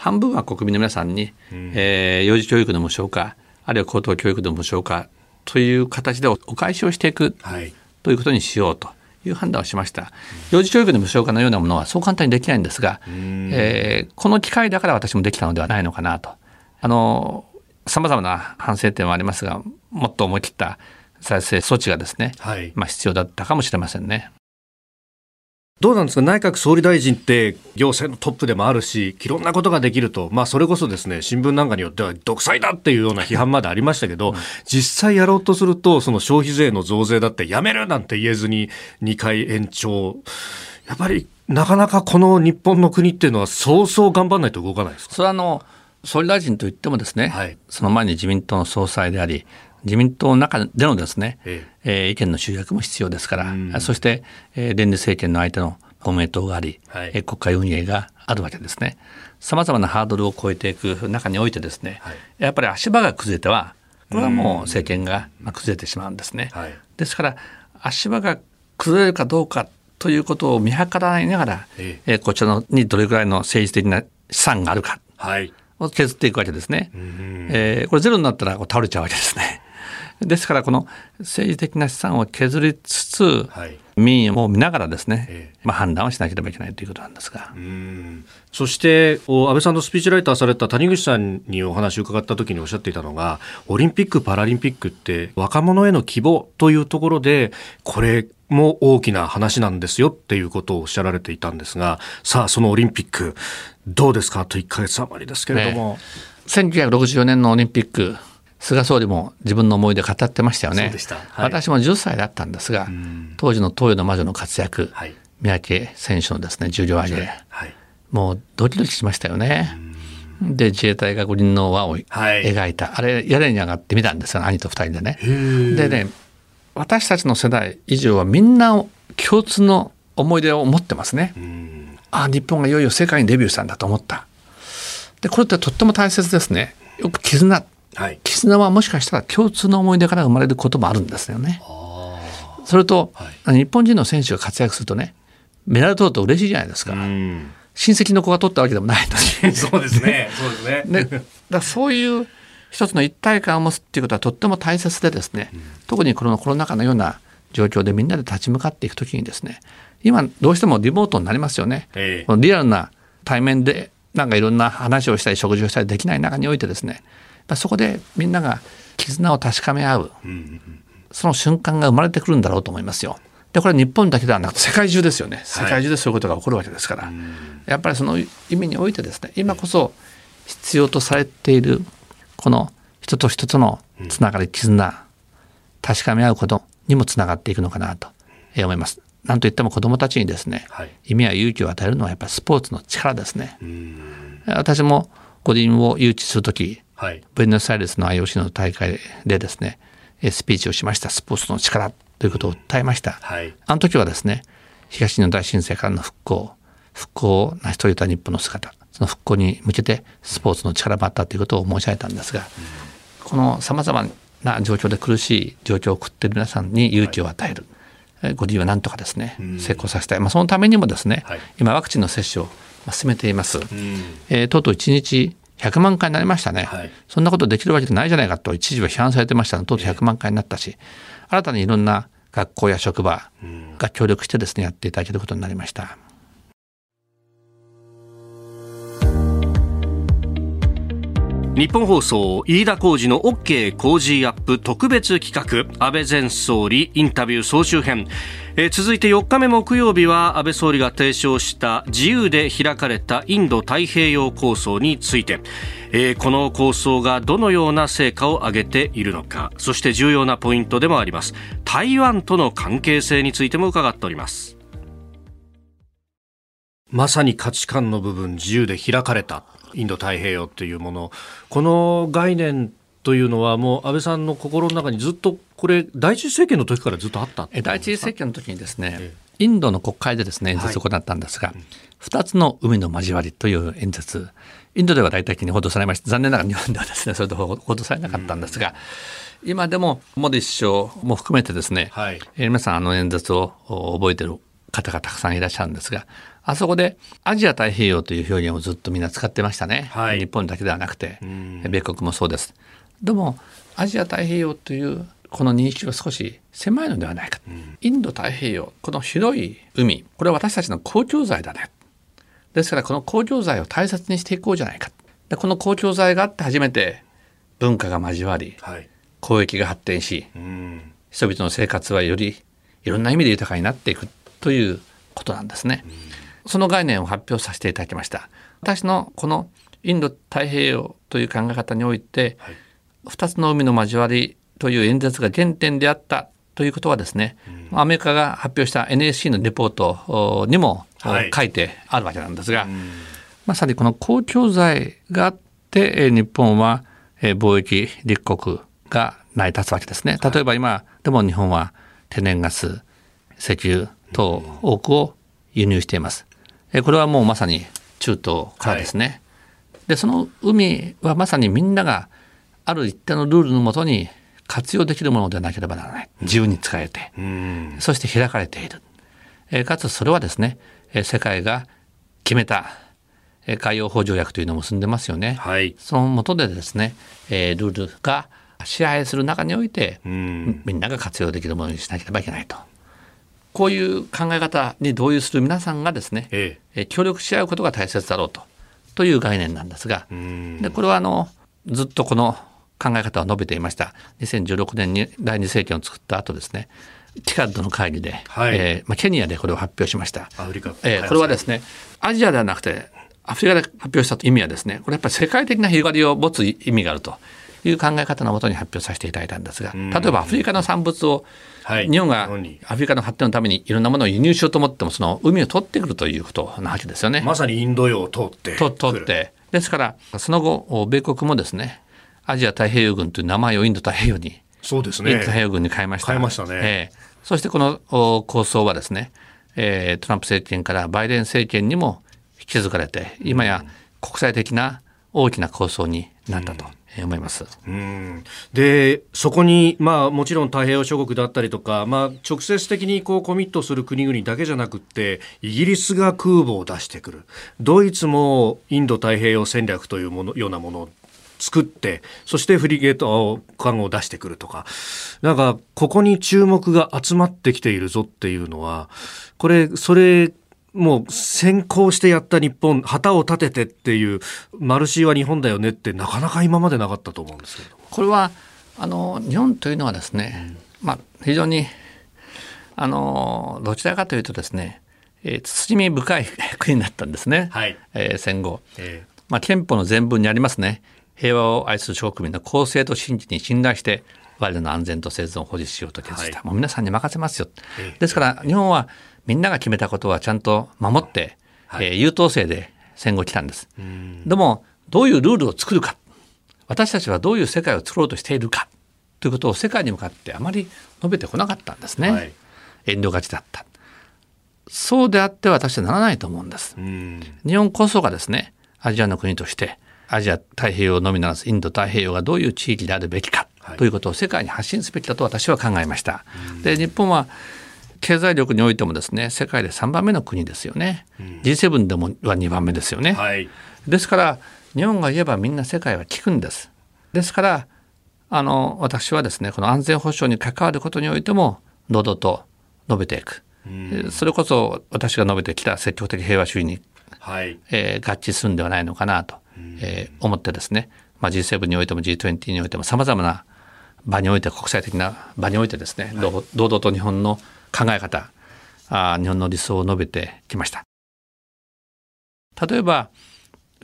半分は国民の皆さんに、うん、えー、幼児教育の無償化あるいは高等教育の無償化という形でお返しをしていく、はい、ということにしようという判断をしました、幼児教育の無償化のようなものはそう簡単にできないんですが、えー、この機会だから私もできたのではないのかなと。あのさまざまな反省点はありますがもっと思い切った再生措置がですね、はい、まあ必要だったかもしれませんね。どうなんですか？内閣総理大臣って行政のトップでもあるしいろんなことができると、まあ、それこそですね新聞なんかによっては独裁だっていうような批判までありましたけど、うん、実際やろうとするとその消費税の増税だってやめるなんて言えずに2回延長。やっぱりなかなかこの日本の国っていうのはそうそう頑張らないと動かないですか？それはあの総理大臣といってもですね、はい、その前に自民党の総裁であり自民党の中でのですね、ええー、意見の集約も必要ですから、うん、そして、えー、連立政権の相手の公明党があり、はい、国会運営があるわけですね。さまざまなハードルを超えていく中においてですね、はい、やっぱり足場が崩れてはこれはもう政権が崩れてしまうんですね。はいですから足場が崩れるかどうかということを見計らいながら、ええーこちらのにどれぐらいの政治的な資産があるかはい。を削っていくわけですね。うんえーこれゼロになったらこう倒れちゃうわけですね。ですからこの政治的な資産を削りつつ、はい。民意を見ながらですね、えまあ、判断をしなければいけないということなんですが。うん。そしてお安倍さんのスピーチライターされた谷口さんにお話を伺った時におっしゃっていたのがオリンピック・パラリンピックって若者への希望というところでこれも大きな話なんですよっていうことをおっしゃられていたんですがさあそのオリンピックどうですか？あと1ヶ月余りですけれども、1964年のオリンピック菅総理も自分の思い出語ってましたよね。はい。私も10歳だったんですが、ん。当時の東洋の魔女の活躍、はい。三宅選手のですね重量挙げ。はい。もうドキドキしましたよね。で自衛隊が五輪の輪をはい。描いた、あれ屋根に上がってみたんですよ兄と二人でね。でね私たちの世代以上はみんな共通の思い出を持ってますね。うん。あ日本がいよいよ世界にデビューしたんだと思った。でこれってとっても大切ですね。よく絆はい絆はもしかしたら共通の思い出から生まれることもあるんですよね。あそれと、は日本人の選手が活躍するとねメダル取ると嬉しいじゃないですか。ーうん親戚の子が取ったわけでもないのに。そうですね そうですねね、だからそういう一つの一体感を持つっていうことはとっても大切でですね、特にこのコロナ禍のような状況でみんなで立ち向かっていくときにですね今どうしてもリモートになりますよね。ええこのリアルな対面でなんかいろんな話をしたり食事をしたりできない中においてですねぱそこでみんなが絆を確かめ合うその瞬間が生まれてくるんだろうと思いますよ。でこれは日本だけではなくて世界中ですよね。世界中でそういうことが起こるわけですから、やっぱりその意味においてですね今こそ必要とされているこの人と人とのつながり絆確かめ合うことにもつながっていくのかなとえー思います。なんといっても子どもたちにですね、はい。意味や勇気を与えるのはやっぱりスポーツの力ですね。うん。私も五輪を誘致する時はい。ブエノスアイレスの IOC の大会でですねえースピーチをしました。スポーツの力ということを訴えました。はい。あの時はですね東日本大震災からの復興復興を成し遂げた日本の姿その復興に向けてスポーツの力もあったということを申し上げたんですが、このさまざまな状況で苦しい状況を送っている皆さんに勇気を与える、えご理由はなんとかですね成功させたい、まあ、そのためにもですね、はい。今ワクチンの接種をまあ進めています。うん。えーとうとう1日100万回になりましたね、はい。そんなことできるわけじゃないじゃないかと一時は批判されてましたがとうとう100万回になったし新たにいろんな学校や職場が協力してですねやっていただけることになりました。日本放送飯田浩二の OK 工事アップ特別企画安倍前総理インタビュー総集編、えー続いて4日目木曜日は安倍総理が提唱した自由で開かれたインド太平洋構想について、えーこの構想がどのような成果を上げているのかそして重要なポイントでもあります。台湾との関係性についても伺っております。まさに価値観の部分自由で開かれた。インド太平洋というもの。この概念というのはもう安倍さんの心の中にずっとこれ第一次政権の時からずっとあったえ第一次政権の時にですね、えインドの国会でですね演説を行ったんですが、二つの海の交わりという演説。インドでは大体的に報道されまして残念ながら日本ではですね それと報道されなかったんですが、今でもモディ首相も含めてですね、はい。えー皆さんあの演説をお覚えてる方がたくさんいらっしゃるんですがあそこでアジア太平洋という表現をずっとみんな使ってましたね、はい。日本だけではなくてん。米国もそうです。でもアジア太平洋というこの認識は少し狭いのではないか、インド太平洋この広い海これは私たちの公共財だね。ですからこの公共財を大切にしていこうじゃないか。でこの公共財があって初めて文化が交わりはい。交易が発展しうん。人々の生活はよりいろんな意味で豊かになっていくということなんですね。その概念を発表させていただきました。私のこのインド太平洋という考え方において、はい二つの海の交わりという演説が原点であったということはですね、アメリカが発表した NSC のレポートにもはい書いてあるわけなんですが、まさにこの公共財があってえー日本はえー貿易立国が成り立つわけですね。例えば今でも日本は天然ガス、石油等多くを輸入しています。えーこれはもうまさに中東からですね。でその海はまさにみんながある一定のルールのもとに活用できるものでなければならない。自由に使えて、そして開かれている、えー、かつそれはですね、えー、世界が決めた海洋法条約というのも結んでますよね、はい、その下でですね、えー、ルールが支配する中において、みんなが活用できるものにしなければいけないとこういう考え方に同意する皆さんがですね、ええ、協力し合うことが大切だろうとという概念なんですがでこれはあのずっとこの考え方を述べていました。2016年に第二政権を作った後ですねティカッドの会議で、はい、えー、まあ、ケニアでこれを発表しました。アフリカ、えー、これはですねアジアではなくてアフリカで発表した意味はですねこれやっぱり世界的な広がりを持つ意味があるという考え方のもとに発表させていただいたんですが例えばアフリカの産物をはい、日本がアフリカの発展のためにいろんなものを輸入しようと思ってもその海を取ってくるということなわけですよね。まさにインド洋を通って通ってですからその後米国もですねアジア太平洋軍という名前をインド太平洋にそうですねインド太平洋軍に変えました。変えましたね。えー、そしてこの構想はですね、えー、トランプ政権からバイデン政権にも引き継がれて今や国際的な大きな構想になったと。うん思います。うん。でそこに、まあ、もちろん太平洋諸国だったりとか、まあ、直接的にこうコミットする国々だけじゃなくってイギリスが空母を出してくる。ドイツもインド太平洋戦略というものようなものを作ってそしてフリゲート艦を出してくるとか。なんかここに注目が集まってきているぞっていうのはこれそれもう先行してやった日本旗を立ててっていうマルシーは日本だよねってなかなか今までなかったと思うんですけど。これはあの日本というのはですね、うん、まあ、非常にあのどちらかというとですね、えー、慎み深い国だったんですね、はい。えー、戦後、えー、まあ、憲法の全文にありますね。平和を愛する諸国民の公正と真実に信頼して我々の安全と生存を保持しようと決した、はい、もう皆さんに任せますよ、えー、ですから日本はみんなが決めたことはちゃんと守って、はい、えー、優等生で戦後来たんです。でもどういうルールを作るか私たちはどういう世界を作ろうとしているかということを世界に向かってあまり述べてこなかったんですね。はい、遠慮がちだった。そうであって私はならないと思うんです。日本こそがですねアジアの国としてアジア太平洋のみならずインド太平洋がどういう地域であるべきかということを世界に発信すべきだと私は考えました。で日本は経済力においてもですね世界で3番目の国ですよね、うん、G7 でもは2番目ですよね、はい、ですから日本が言えばみんな世界は聞くんです。ですからあの私はですねこの安全保障に関わることにおいても堂々と述べていく、うん、それこそ私が述べてきた積極的平和主義に、はい。えー、合致するんではないのかなと、うん、えー、思ってですね、まあ、G7 においても G20 においてもさまざまな場において国際的な場においてですね、はい、堂々と日本の考え方あ日本の理想を述べてきました。例えば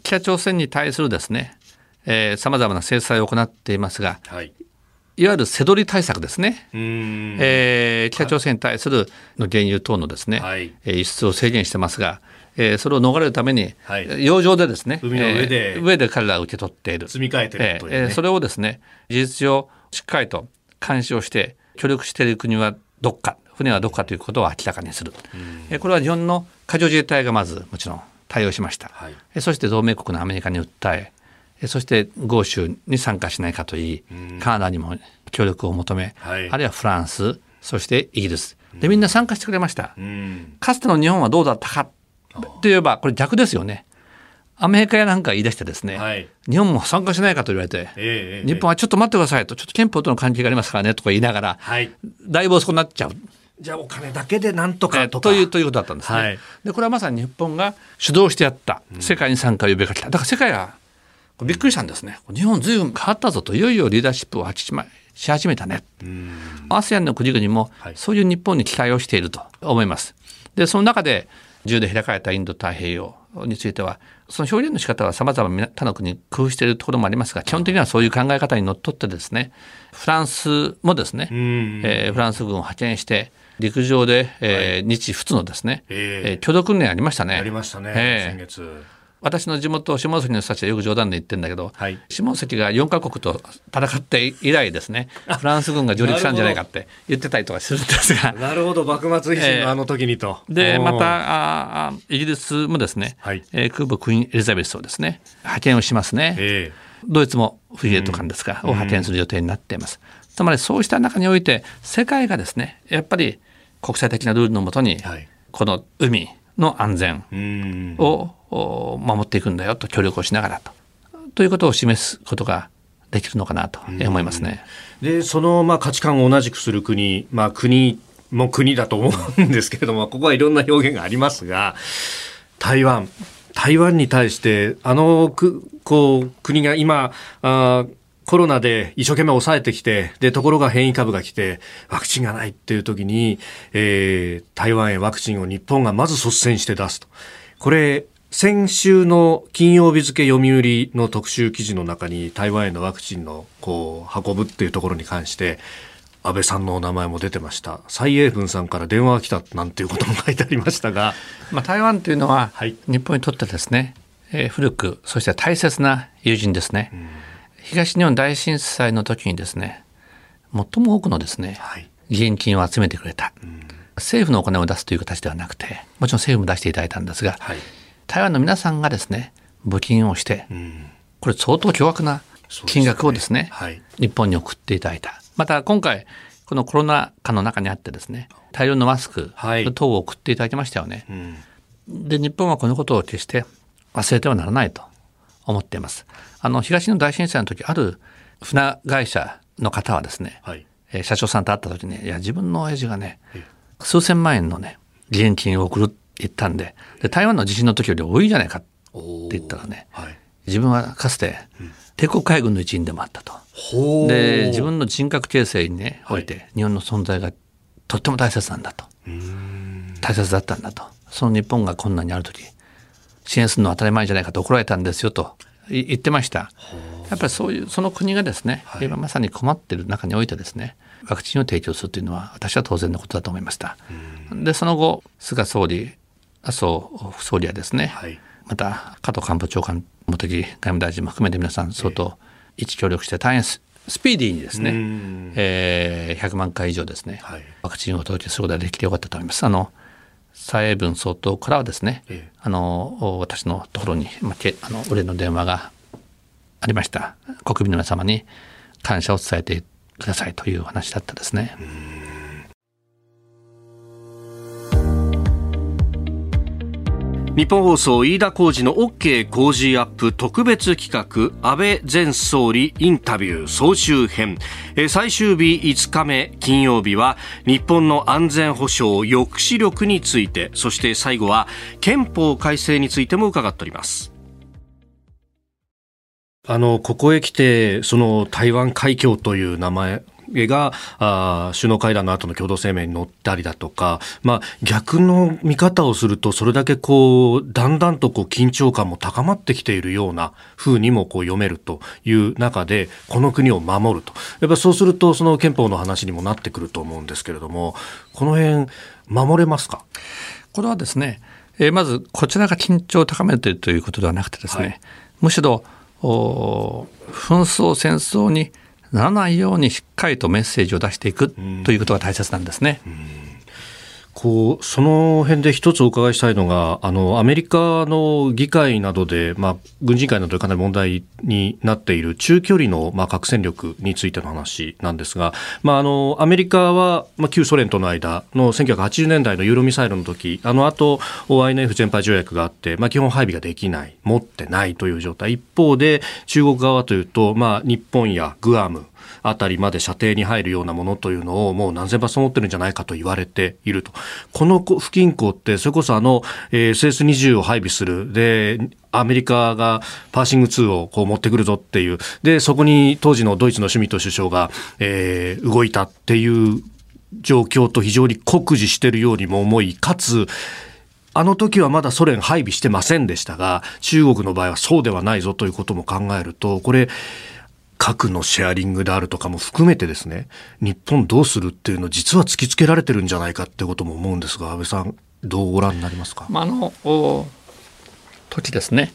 北朝鮮に対するですねさまざまな制裁を行っていますが、はい、いわゆる背取り対策ですね、えー、北朝鮮に対するの原油等のですね、はい、輸出を制限してますが、えー、それを逃れるために、はい、洋上でですね海の上で、えー、上で彼らは受け取っている。積み替えてるとね、えー、それをですね事実上しっかりと監視をして協力している国はどっか船はどこかということを明らかにする、うん、これは日本の海上自衛隊がまずもちろん対応しました、はい、そして同盟国のアメリカに訴えそして豪州に参加しないかといい、うん、カナダにも協力を求め、はい、あるいはフランスそしてイギリス。でみんな参加してくれました、うん、かつての日本はどうだったかといえばこれ逆ですよね。アメリカやなんか言い出してですね、はい、日本も参加しないかと言われて、えー、日本はちょっと待ってくださいとちょっと憲法との関係がありますからねとか言いながら、はい、だいぶ遅くなっちゃうじゃあお金だけでなんとかというということだったんですね、はい、でこれはまさに日本が主導してやった世界に参加を呼びかけた。だから世界がびっくりしたんですね。日本ずいぶん変わったぞといよいよリーダーシップをし始めたね。ASEAN の国々もそういう日本に期待をしていると思います。でその中で自由で開かれたインド太平洋についてはその表現の仕方はさまざま他の国に工夫しているところもありますが基本的にはそういう考え方にのっとってですねフランスもですね、えー、フランス軍を派遣して陸上で、えー、日仏のですね、えー、共同訓練ありましたね。ありましたね、えー、先月。私の地元下関の人たちはよく冗談で言ってるんだけど、はい、下関が4か国と戦って以来ですねフランス軍が上陸したんじゃないかって言ってたりとかするんですが。なるほど幕末維新のあの時にと、えー、でまたあイギリスもですね、はい、えー、空母クイーン・エリザベスをですね派遣をしますね。えードイツもフリゲート艦ですか、を派遣する予定になっています。つまりそうした中において世界がですねやっぱり国際的なルールのもとに、この海の安全を守っていくんだよと協力をしながらと。ということを示すことができるのかなと思いますね。でそのまあ価値観を同じくする国、まあ、国も国だと思うんですけれども ここはいろんな表現がありますが台湾。台湾に対してあのくこう国が今あコロナで一生懸命抑えてきて、で、ところが変異株が来て、ワクチンがないっていう時に、えー、台湾へワクチンを日本がまず率先して出すと。これ、先週の金曜日付読売の特集記事の中に台湾へのワクチンのこう運ぶっていうところに関して安倍さんのお名前も出てました。蔡英文さんから電話が来たなんていうことも書いてありましたが、まあ、台湾というのは、日本にとってですね、えー、古くそして大切な友人ですね、うん東日本大震災の時にですね最も多くのですね、はい、義援金を集めてくれた、うん、政府のお金を出すという形ではなくてもちろん政府も出していただいたんですが、はい、台湾の皆さんがですね募金をして、うん、これ相当巨額な金額をですね、ねはい、日本に送っていただいた。また今回このコロナ禍の中にあってですね大量のマスク等を送っていただきましたよね、うん、で日本はこのことを決して忘れてはならないと思っています。あの東日本大震災の時ある船会社の方はですね、はい、えー、社長さんと会った時にいや自分の親父がね数千万円のね義援金を送るって言ったんでで台湾の地震の時より多いじゃないかって言ったらね、はい、自分はかつて帝国海軍の一員でもあったと。で自分の人格形成にねおいて日本の存在がとっても大切なんだと。大切だったんだと。その日本が困難にある時支援するのは当たり前じゃないかと怒られたんですよと言ってました。やっぱりそういうその国がですね、はい、今まさに困っている中においてですねワクチンを提供するというのは私は当然のことだと思いました。でその後菅総理麻生副総理はですね、はい、また加藤官房長官茂木外務大臣も含めて皆さん相当一致協力して大変スピーディーにですね、えー、100万回以上ですね、はい、ワクチンをお届けすることができてよかったと思います。あの蔡英文総統からはですね、ええ、あの私のところに、まあ、あのお礼の電話がありました。国民の皆様に感謝を伝えてくださいという話だったですね。日本放送飯田浩二の OK 工事アップ特別企画安倍前総理インタビュー総集編。最終日5日目金曜日は日本の安全保障抑止力について。そして最後は憲法改正についても伺っております。あのここへ来てその台湾海峡という名前があ首脳会談の後の共同声明に載ったりだとか、まあ、逆の見方をするとそれだけこうだんだんとこう緊張感も高まってきているような風にもこう読めるという中でこの国を守ると。やっぱそうするとその憲法の話にもなってくると思うんですけれどもこの辺守れますか？これはですね、えー、まずこちらが緊張を高めているということではなくてですね、はい、むしろ紛争戦争にならないようにしっかりとメッセージを出していくということが大切なんですね。こうその辺で一つお伺いしたいのが、あのアメリカの議会などで、まあ、軍人会などでかなり問題になっている中距離の、まあ、核戦力についての話なんですが、まあ、あのアメリカは、まあ、旧ソ連との間の1980年代のユーロミサイルの時あの後 INF 全廃条約があって、まあ、基本配備ができない、持ってないという状態、一方で中国側というと、まあ、日本やグアム、あたりまで射程に入るようなものというのをもう何千発持ってるんじゃないかと言われていると。この付近港ってそれこそあの、えー、SS20 を配備する。で、アメリカがパーシング2をこう持ってくるぞっていう。で、そこに当時のドイツのシュミット首相が、えー、動いたっていう状況と非常に酷似しているようにも思い、かつ、あの時はまだソ連配備してませんでしたが、中国の場合はそうではないぞということも考えると、これ、核のシェアリングであるとかも含めてですね、日本どうするっていうのを実は突きつけられてるんじゃないかってことも思うんですが、安倍さん、どうご覧になりますか？まあ、あの時ですね、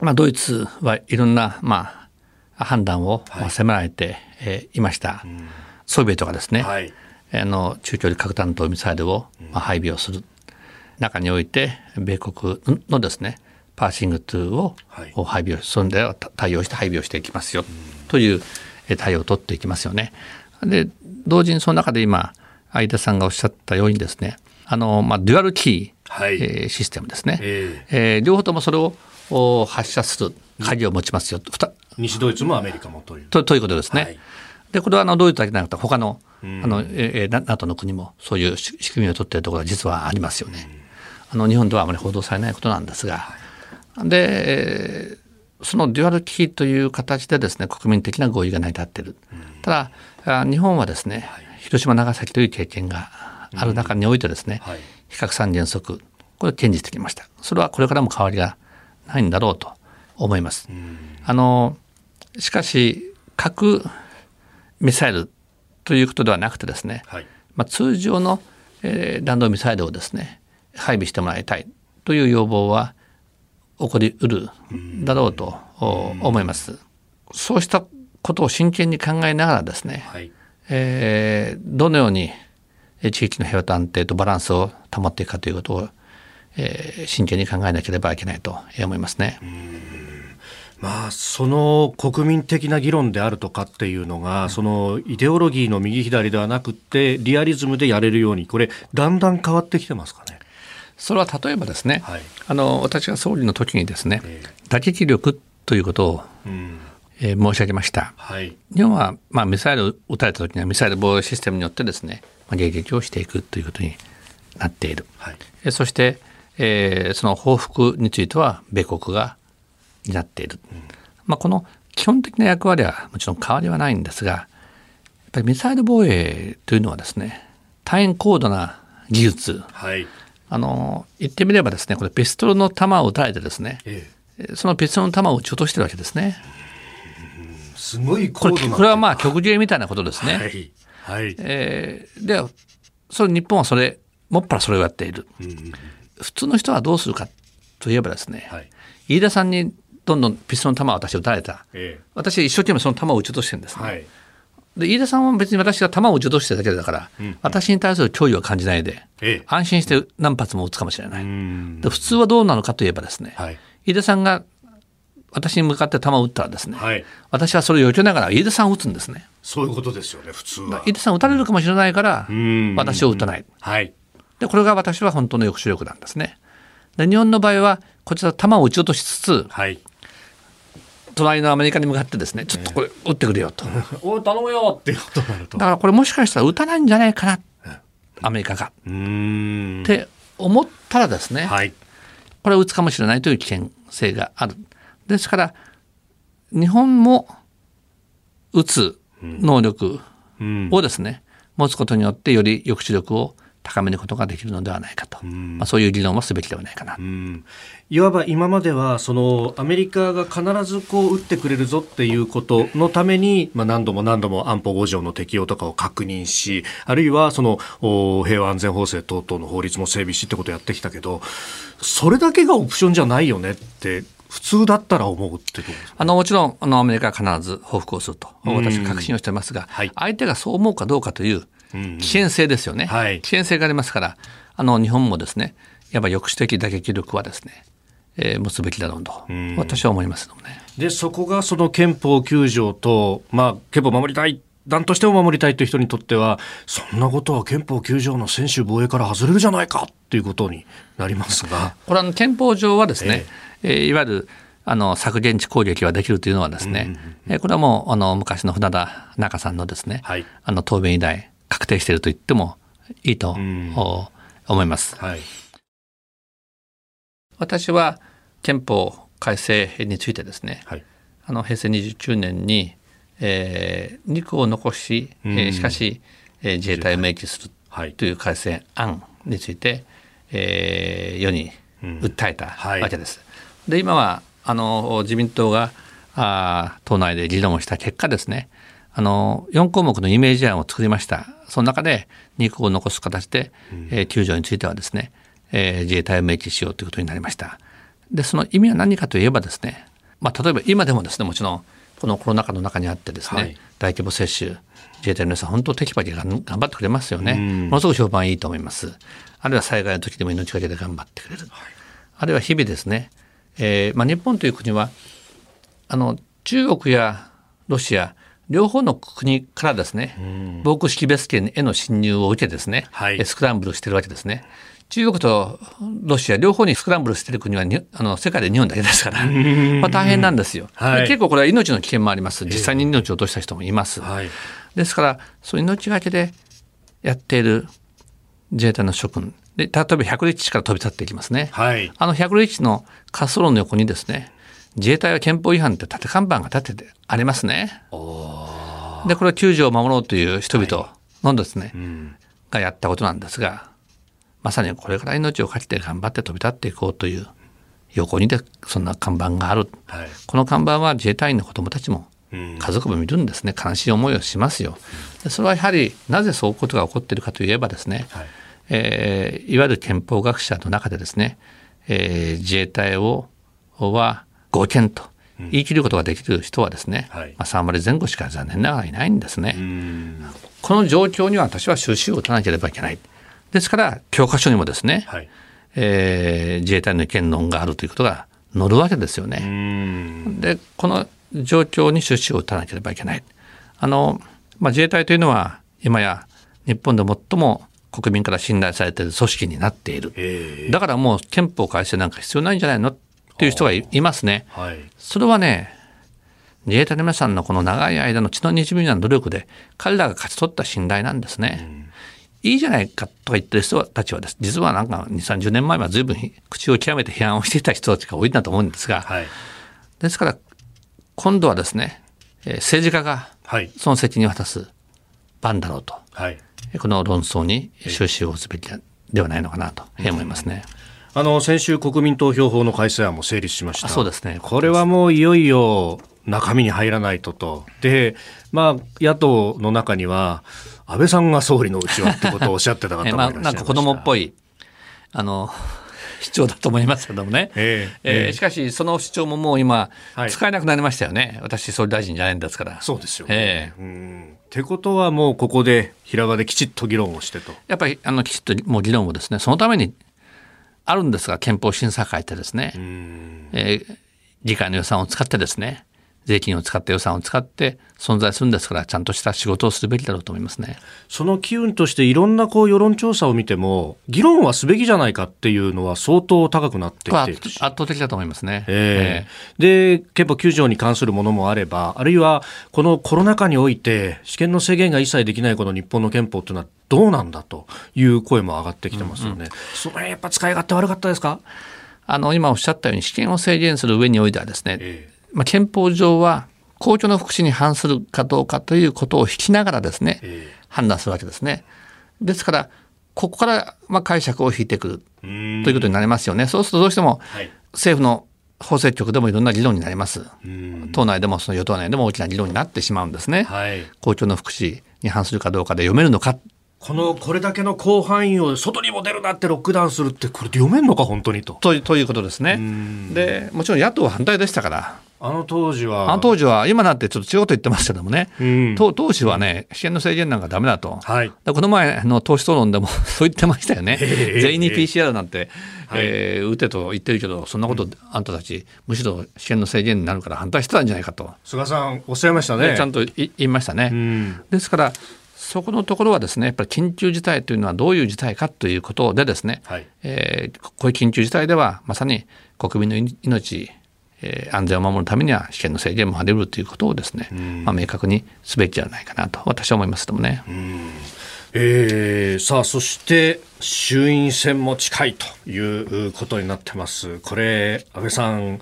まあ、ドイツはいろんな、まあ、判断を迫られて、えいました、ソビエトがですね、はい、あの中距離核弾頭ミサイルを、まあ、配備をする。中において米国のですねパーシング2を配備を、そんで対応して配備をしていきますよという対応を取っていきますよね。で同時にその中で今飯田さんがおっしゃったようにですねあの、まあ、 dual key、はい、えー、システムですね、えー、えー、両方ともそれを発射する鍵を持ちますよ、西ドイツもアメリカもという。とということですね。はい、でこれはあのドイツだけでなくて他のあの、えー、NATO の国もそういう仕組みを取っているところは実はありますよね。あの日本ではあまり報道されないことなんですが、で、その dual key という形でですね国民的な合意が成り立っている。ただ日本はですね、広島長崎という経験がある中においてですね、非核三原則これを堅持してきました。それはこれからも変わりがないんだろうと思います。あのしかし核ミサイルということではなくてですね、はい、まあ、通常の、えー、弾道ミサイルをですね配備してもらいたいという要望は起こりうるだろうと思います。そうしたことを真剣に考えながらですね、はい、えー、どのように地域の平和と安定とバランスを保っていくかということを、えー、真剣に考えなければいけないと思いますね。まあ、その国民的な議論であるとかっていうのが、そのイデオロギーの右左ではなくてリアリズムでやれるようにこれだんだん変わってきてますかね。それは例えばですね、はい、あの私が総理の時にですね、えー、打撃力ということを、うん。えー、申し上げました。はい、日本は、まあ、ミサイルを撃たれた時にはミサイル防衛システムによってですね、まあ、迎撃をしていくということになっている。はい、えそして、えー、その報復については米国が担っている。うん、まあ、この基本的な役割はもちろん変わりはないんですが、やっぱりミサイル防衛というのはですね、大変高度な技術、はい、あの言ってみればですね、これピストルの弾を撃たれてですね、ええ、そのピストルの弾を撃ち落としてるわけですね。すごいこれこれはまあ極限みたいなことですね。はい。はい、えー、でそれ日本はそれもっぱらそれをやっている。うん、普通の人はどうするかといえばですね、はい、飯田さんにどんどんピストルの弾を私撃たれた、ええ、私一生懸命その弾を撃ち落としてるんですね、はい、で飯田さんは別に私が弾を撃ち落としてるだけだから、うん、私に対する脅威は感じないで、え、安心して何発も撃つかもしれない。で普通はどうなのかといえばですね、はい、飯田さんが私に向かって弾を撃ったらですね、はい、私はそれを避けながら飯田さんを撃つんですね。そういうことですよね普通は。飯田さん撃たれるかもしれないから私を撃たない、はい、でこれが私は本当の抑止力なんですね。で日本の場合はこちら弾を撃ち落としつつ、はい、隣のアメリカに向かってですねちょっとこれ撃ってくれよと、おい頼むよっていうことになると。だからこれもしかしたら撃たないんじゃないかなアメリカが。って思ったらですね、はい、これは撃つかもしれないという危険性がある。ですから日本も撃つ能力をですね、持つことによってより抑止力を高めることができるのではないかと、まあ、そういう議論もすべきではないかな。いわば今まではそのアメリカが必ずこう撃ってくれるぞっていうことのために、まあ、何度も何度も安保5条の適用とかを確認しあるいはその平和安全法制等々の法律も整備しってことをやってきたけどそれだけがオプションじゃないよねって普通だったら思うってあのもちろんあのアメリカは必ず報復をすると。私は確信をしていますが、はい、相手がそう思うかどうかという危険性ですよね、はい、危険性がありますからあの日本もですねやっぱ抑止的打撃力はですねえー、持つべきだろうと、私は思いますね。でそこがその憲法9条と、まあ、憲法を守りたい団としても守りたいという人にとってはそんなことは憲法9条の専守防衛から外れるじゃないかということになりますが。これは憲法上はですね、えー、えー、いわゆるあの削減地攻撃はできるというのはですね、うんうん、これはもうあの昔の船田中さんのですね、はい、あの答弁以来確定していると言ってもいいと思います。はい、私は憲法改正についてですね、はい、あの平成29年に、えー、2区を残し、えー、しかし、えー、自衛隊を明記するという改正案について、えー、世に訴えたわけです。で今はあの自民党があ党内で議論をした結果ですねあの4項目のイメージ案を作りました。その中で2項を残す形で、えー、救助についてはですね、えー、自衛隊を明記しようということになりました。でその意味は何かといえばですね、まあ、例えば今でもですねもちろんこのコロナ禍の中にあってですね、はい、大規模接種自衛隊の皆さん本当テキパキ頑張ってくれますよね。ものすごく評判いいと思います。あるいは災害の時でも命がけで頑張ってくれる、はい、あるいは日々ですねえーまあ、日本という国はあの中国やロシア両方の国からですね、防空識別圏への侵入を受けですね、はい、スクランブルしてるわけですね。中国とロシア両方にスクランブルしてる国はあの世界で日本だけですから、まあ、大変なんですよ、はい、結構これは命の危険もあります。実際に命を落とした人もいます、はい、ですからそう命がけでやっている自衛隊の諸君。で例えば百里地から飛び立っていきますね、はい、あの百里地の滑走路の横にですね自衛隊は憲法違反って縦看板が立ててありますね。でこれは救助を守ろうという人々のですね、はいうん、がやったことなんですがまさにこれから命を懸けて頑張って飛び立っていこうという横にでそんな看板がある、はい、この看板は自衛隊員の子どもたちも家族も見るんですね。悲しい思いをしますよ。それはやはりなぜそういうことが起こっているかといえばですね、はい。えー、いわゆる憲法学者の中でですね、えー、自衛隊をは合憲と言い切ることができる人はですね、うん、まあ、3割前後しか残念ながらいないんですね。この状況には私は収拾を打たなければいけない。ですから教科書にもですね、はい、えー、自衛隊の意見論があるということが載るわけですよね。でこの状況に出資を打たなければいけない。あのまあ、自衛隊というのは今や日本で最も国民から信頼されている組織になっている。だからもう憲法改正なんか必要ないんじゃないのっていう人がいますね。はい、それはね自衛隊の皆さんのこの長い間の血の滲みの努力で彼らが勝ち取った信頼なんですね。うん。いいじゃないかとか言ってる人たちはです。実はなんか2、30年前は随分口を極めて批判をしていた人たちが多いんだと思うんですが、はい、ですから今度はですね、政治家がその責任を果たす番だろうと、はい、この論争に終止を打つべきではないのかなと思いますね。あの先週国民投票法の改正案も成立しました。そうですね。これはもういよいよ中身に入らないとと。で、まあ野党の中には安倍さんが総理のうちはってことをおっしゃってた方もいらっしゃいま。まあ、なんか子供っぽいあの 主張だと思いますけどもね、えー、えー、しかしその主張ももう今、使えなくなりましたよね、私総理大臣じゃないんですから。そうですよね、えー、うん。ってことはもうここで平場できちっと議論をしてと。やっぱりあのきちっともう議論をですねそのためにあるんですが憲法審査会ってですね、えー、議会の予算を使ってですね税金を使って予算を使って存在するんですからちゃんとした仕事をするべきだろうと思いますね。その機運としていろんなこう世論調査を見ても議論はすべきじゃないかっていうのは相当高くなってきて圧倒的だと思いますね、えー、えー、で憲法9条に関するものもあればあるいはこのコロナ禍において試験の制限が一切できないこの日本の憲法というのはどうなんだという声も上がってきてますよね、うん。うん、それやっぱ使い勝手悪かったですか？あの今おっしゃったように試験を制限する上においてはですね、えーまあ、憲法上は公共の福祉に反するかどうかということを引きながらですね、判断するわけですね。ですから、ここからまあ解釈を引いてくるということになりますよね。そうするとどうしても政府の法制局でもいろんな議論になります。党内でもその与党内でも大きな議論になってしまうんですね。はい、公共の福祉に反するかどうかで読めるのか。このこれだけの広範囲を外にも出るなってロックダウンするってこれ読めるのか本当にと。とということですね。でもちろん野党は反対でしたからあの当時は。あの当時は、今なんてちょっと違うと言ってますけどもね、うん、当当時はね、試験の制限なんかだめだと、はい、この前の党首討論でも そう言ってましたよね、全員に PCR なんて、えー、打てと言ってるけど、そんなこと、あんたたち、むしろ試験の制限になるから反対してたんじゃないかと。菅さん、おっしゃいましたね。ちゃんと言いましたね。うん、ですからそこのところはですねやっぱり緊急事態というのはどういう事態かということでですね、はい、えー、こういう緊急事態ではまさに国民の命えー、安全を守るためには試験の制限もあり得るということをですね、まあ、明確にすべきじゃないかなと私は思いますけどもね。えー、さあそして衆院選も近いということになってます。これ安倍さん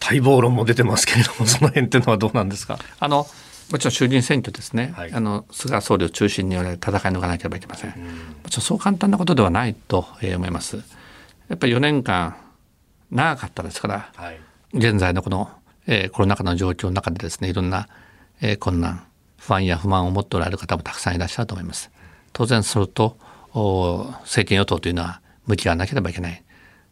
待望論も出てますけれども その辺っていうのはどうなんですか？あのもちろん衆議院選挙ですね、はい、あの菅総理を中心に戦い抜かなければいけません、ん、もちろんそう簡単なことではないと思います。やっぱり4年間長かったですから、はい、現在のこの、えー、コロナ禍の状況の中でですねいろんな、えー、困難不安や不満を持っておられる方もたくさんいらっしゃると思います。当然すると政権与党というのは向き合わなければいけない。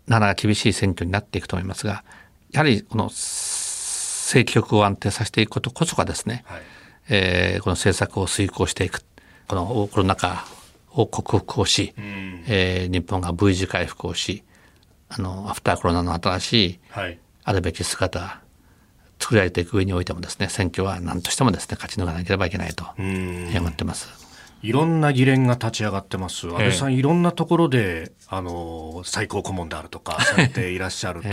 なかなか厳しい選挙になっていくと思いますがやはりこの政局を安定させていくことこそがですね、はい、えー、この政策を遂行していく。このコロナ禍を克服をし、うん、えー、日本が V 字回復をしあのアフターコロナの新しい、はいあるべき姿作られていく上においてもですね選挙は何としてもですね勝ち抜かなければいけないと思ってます。いろんな議連が立ち上がってます。安倍さん、いろんなところで、あの、最高顧問であるとか、されていらっしゃると。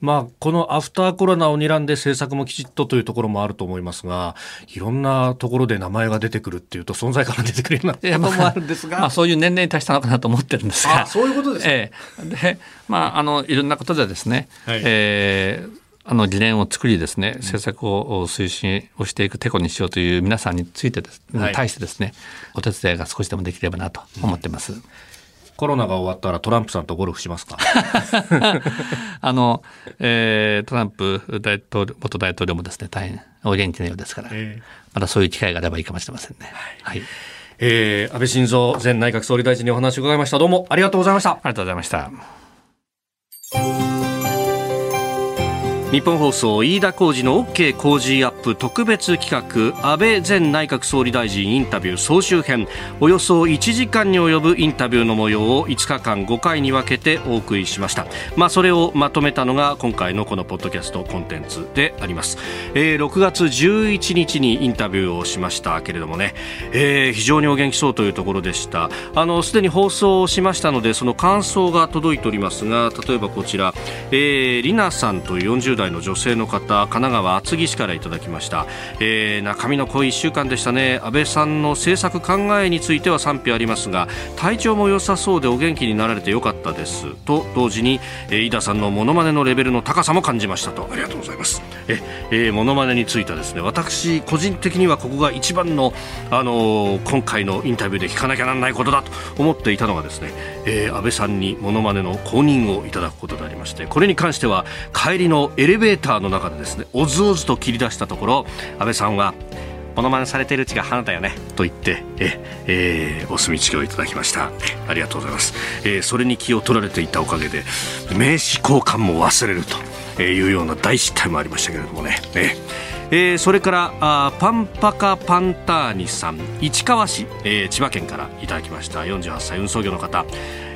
まあ、このアフターコロナを睨んで政策もきちっとというところもあると思いますが、いろんなところで名前が出てくるっていうと、存在感が出てくるようなこともあるんですが。まあ、そういう年齢に達したのかなと思ってるんですが。そういうことですか。ええ、で、まあ、あの、いろんなことでですね、はい、えーあの理念を作りですね政策を推進をしていくてこにしようという皆さんについてです、はい、対してですねお手伝いが少しでもできればなと思ってます。うんコロナが終わったらトランプさんとゴルフしますか？あの、えー、トランプ大統領元大統領もですね大変お元気なようですから、えー、またそういう機会があればいいかもしれませんね。はい、はい、えー、安倍晋三前内閣総理大臣にお話を伺いました。どうもありがとうございました。ありがとうございました日本放送飯田浩司の OK 工事アップ特別企画安倍前内閣総理大臣インタビュー総集編。およそ1時間に及ぶインタビューの模様を5日間5回に分けてお送りしました、まあ、それをまとめたのが今回のこのポッドキャストコンテンツであります、えー、6月11日にインタビューをしましたけれどもね、えー、非常にお元気そうというところでした。あのすでに放送しましたのでその感想が届いておりますが例えばこちら、えー、リナさんという40代代の女性の方神奈川厚木市からいただきました、えー、中身の濃い1週間でしたね。安倍さんの政策考えについては賛否ありますが体調も良さそうでお元気になられてよかったです。と同時に、えー、飯田さんのモノマネのレベルの高さも感じましたと。ありがとうございます。え、えー、モノマネについてはですね私個人的にはここが一番の、あのー、今回のインタビューで聞かなきゃならないことだと思っていたのがですね、えー、安倍さんにモノマネの公認をいただくことでありましてこれに関しては帰りのエレレベーターの中でですねおずおずと切り出したところ安倍さんはモノマネされてるうちが花だよねと言ってえ、えー、お墨付きをいただきました。ありがとうございます、えー、それに気を取られていたおかげで名刺交換も忘れるというような大失態もありましたけれどもね。ね。えー、それからあパンパカパンターニさん市川市、えー、千葉県からいただきました。48歳運送業の方。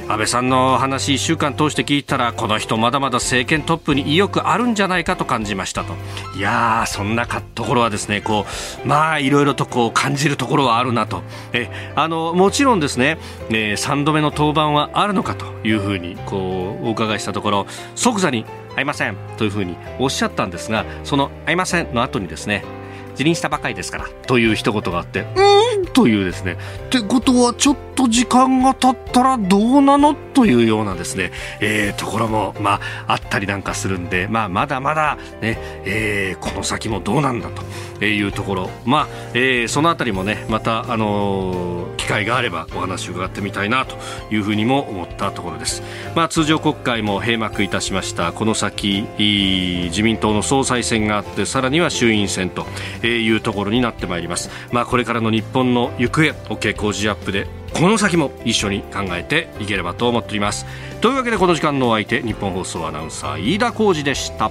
安倍さんの話1週間通して聞いたらこの人まだまだ政権トップに意欲あるんじゃないかと感じましたと。いやーそんなところはですねこうまあいろいろとこう感じるところはあるなと。えあのもちろんですね、えー、3度目の登板はあるのかというふうにこうお伺いしたところ即座に会いませんというふうにおっしゃったんですがその会いませんの後にですね辞任したばかりですからという一言があってうん。というですね。ってことはちょっと時間が経ったらどうなの？というようなですね、えー、ところも、まあ、あったりなんかするんで、まあ、まだまだね、えー、この先もどうなんだというところ、まあ、えー、そのあたりもね、また、あのー、機会があればお話を伺ってみたいなというふうにも思ったところです。まあ、通常国会も閉幕いたしました。この先、自民党の総裁選があって、さらには衆院選というところになってまいります。まあ、これからの日本の行方、OK 工事アップでこの先も一緒に考えていければと思っておりますというわけでこの時間のお相手日本放送アナウンサー飯田浩二でした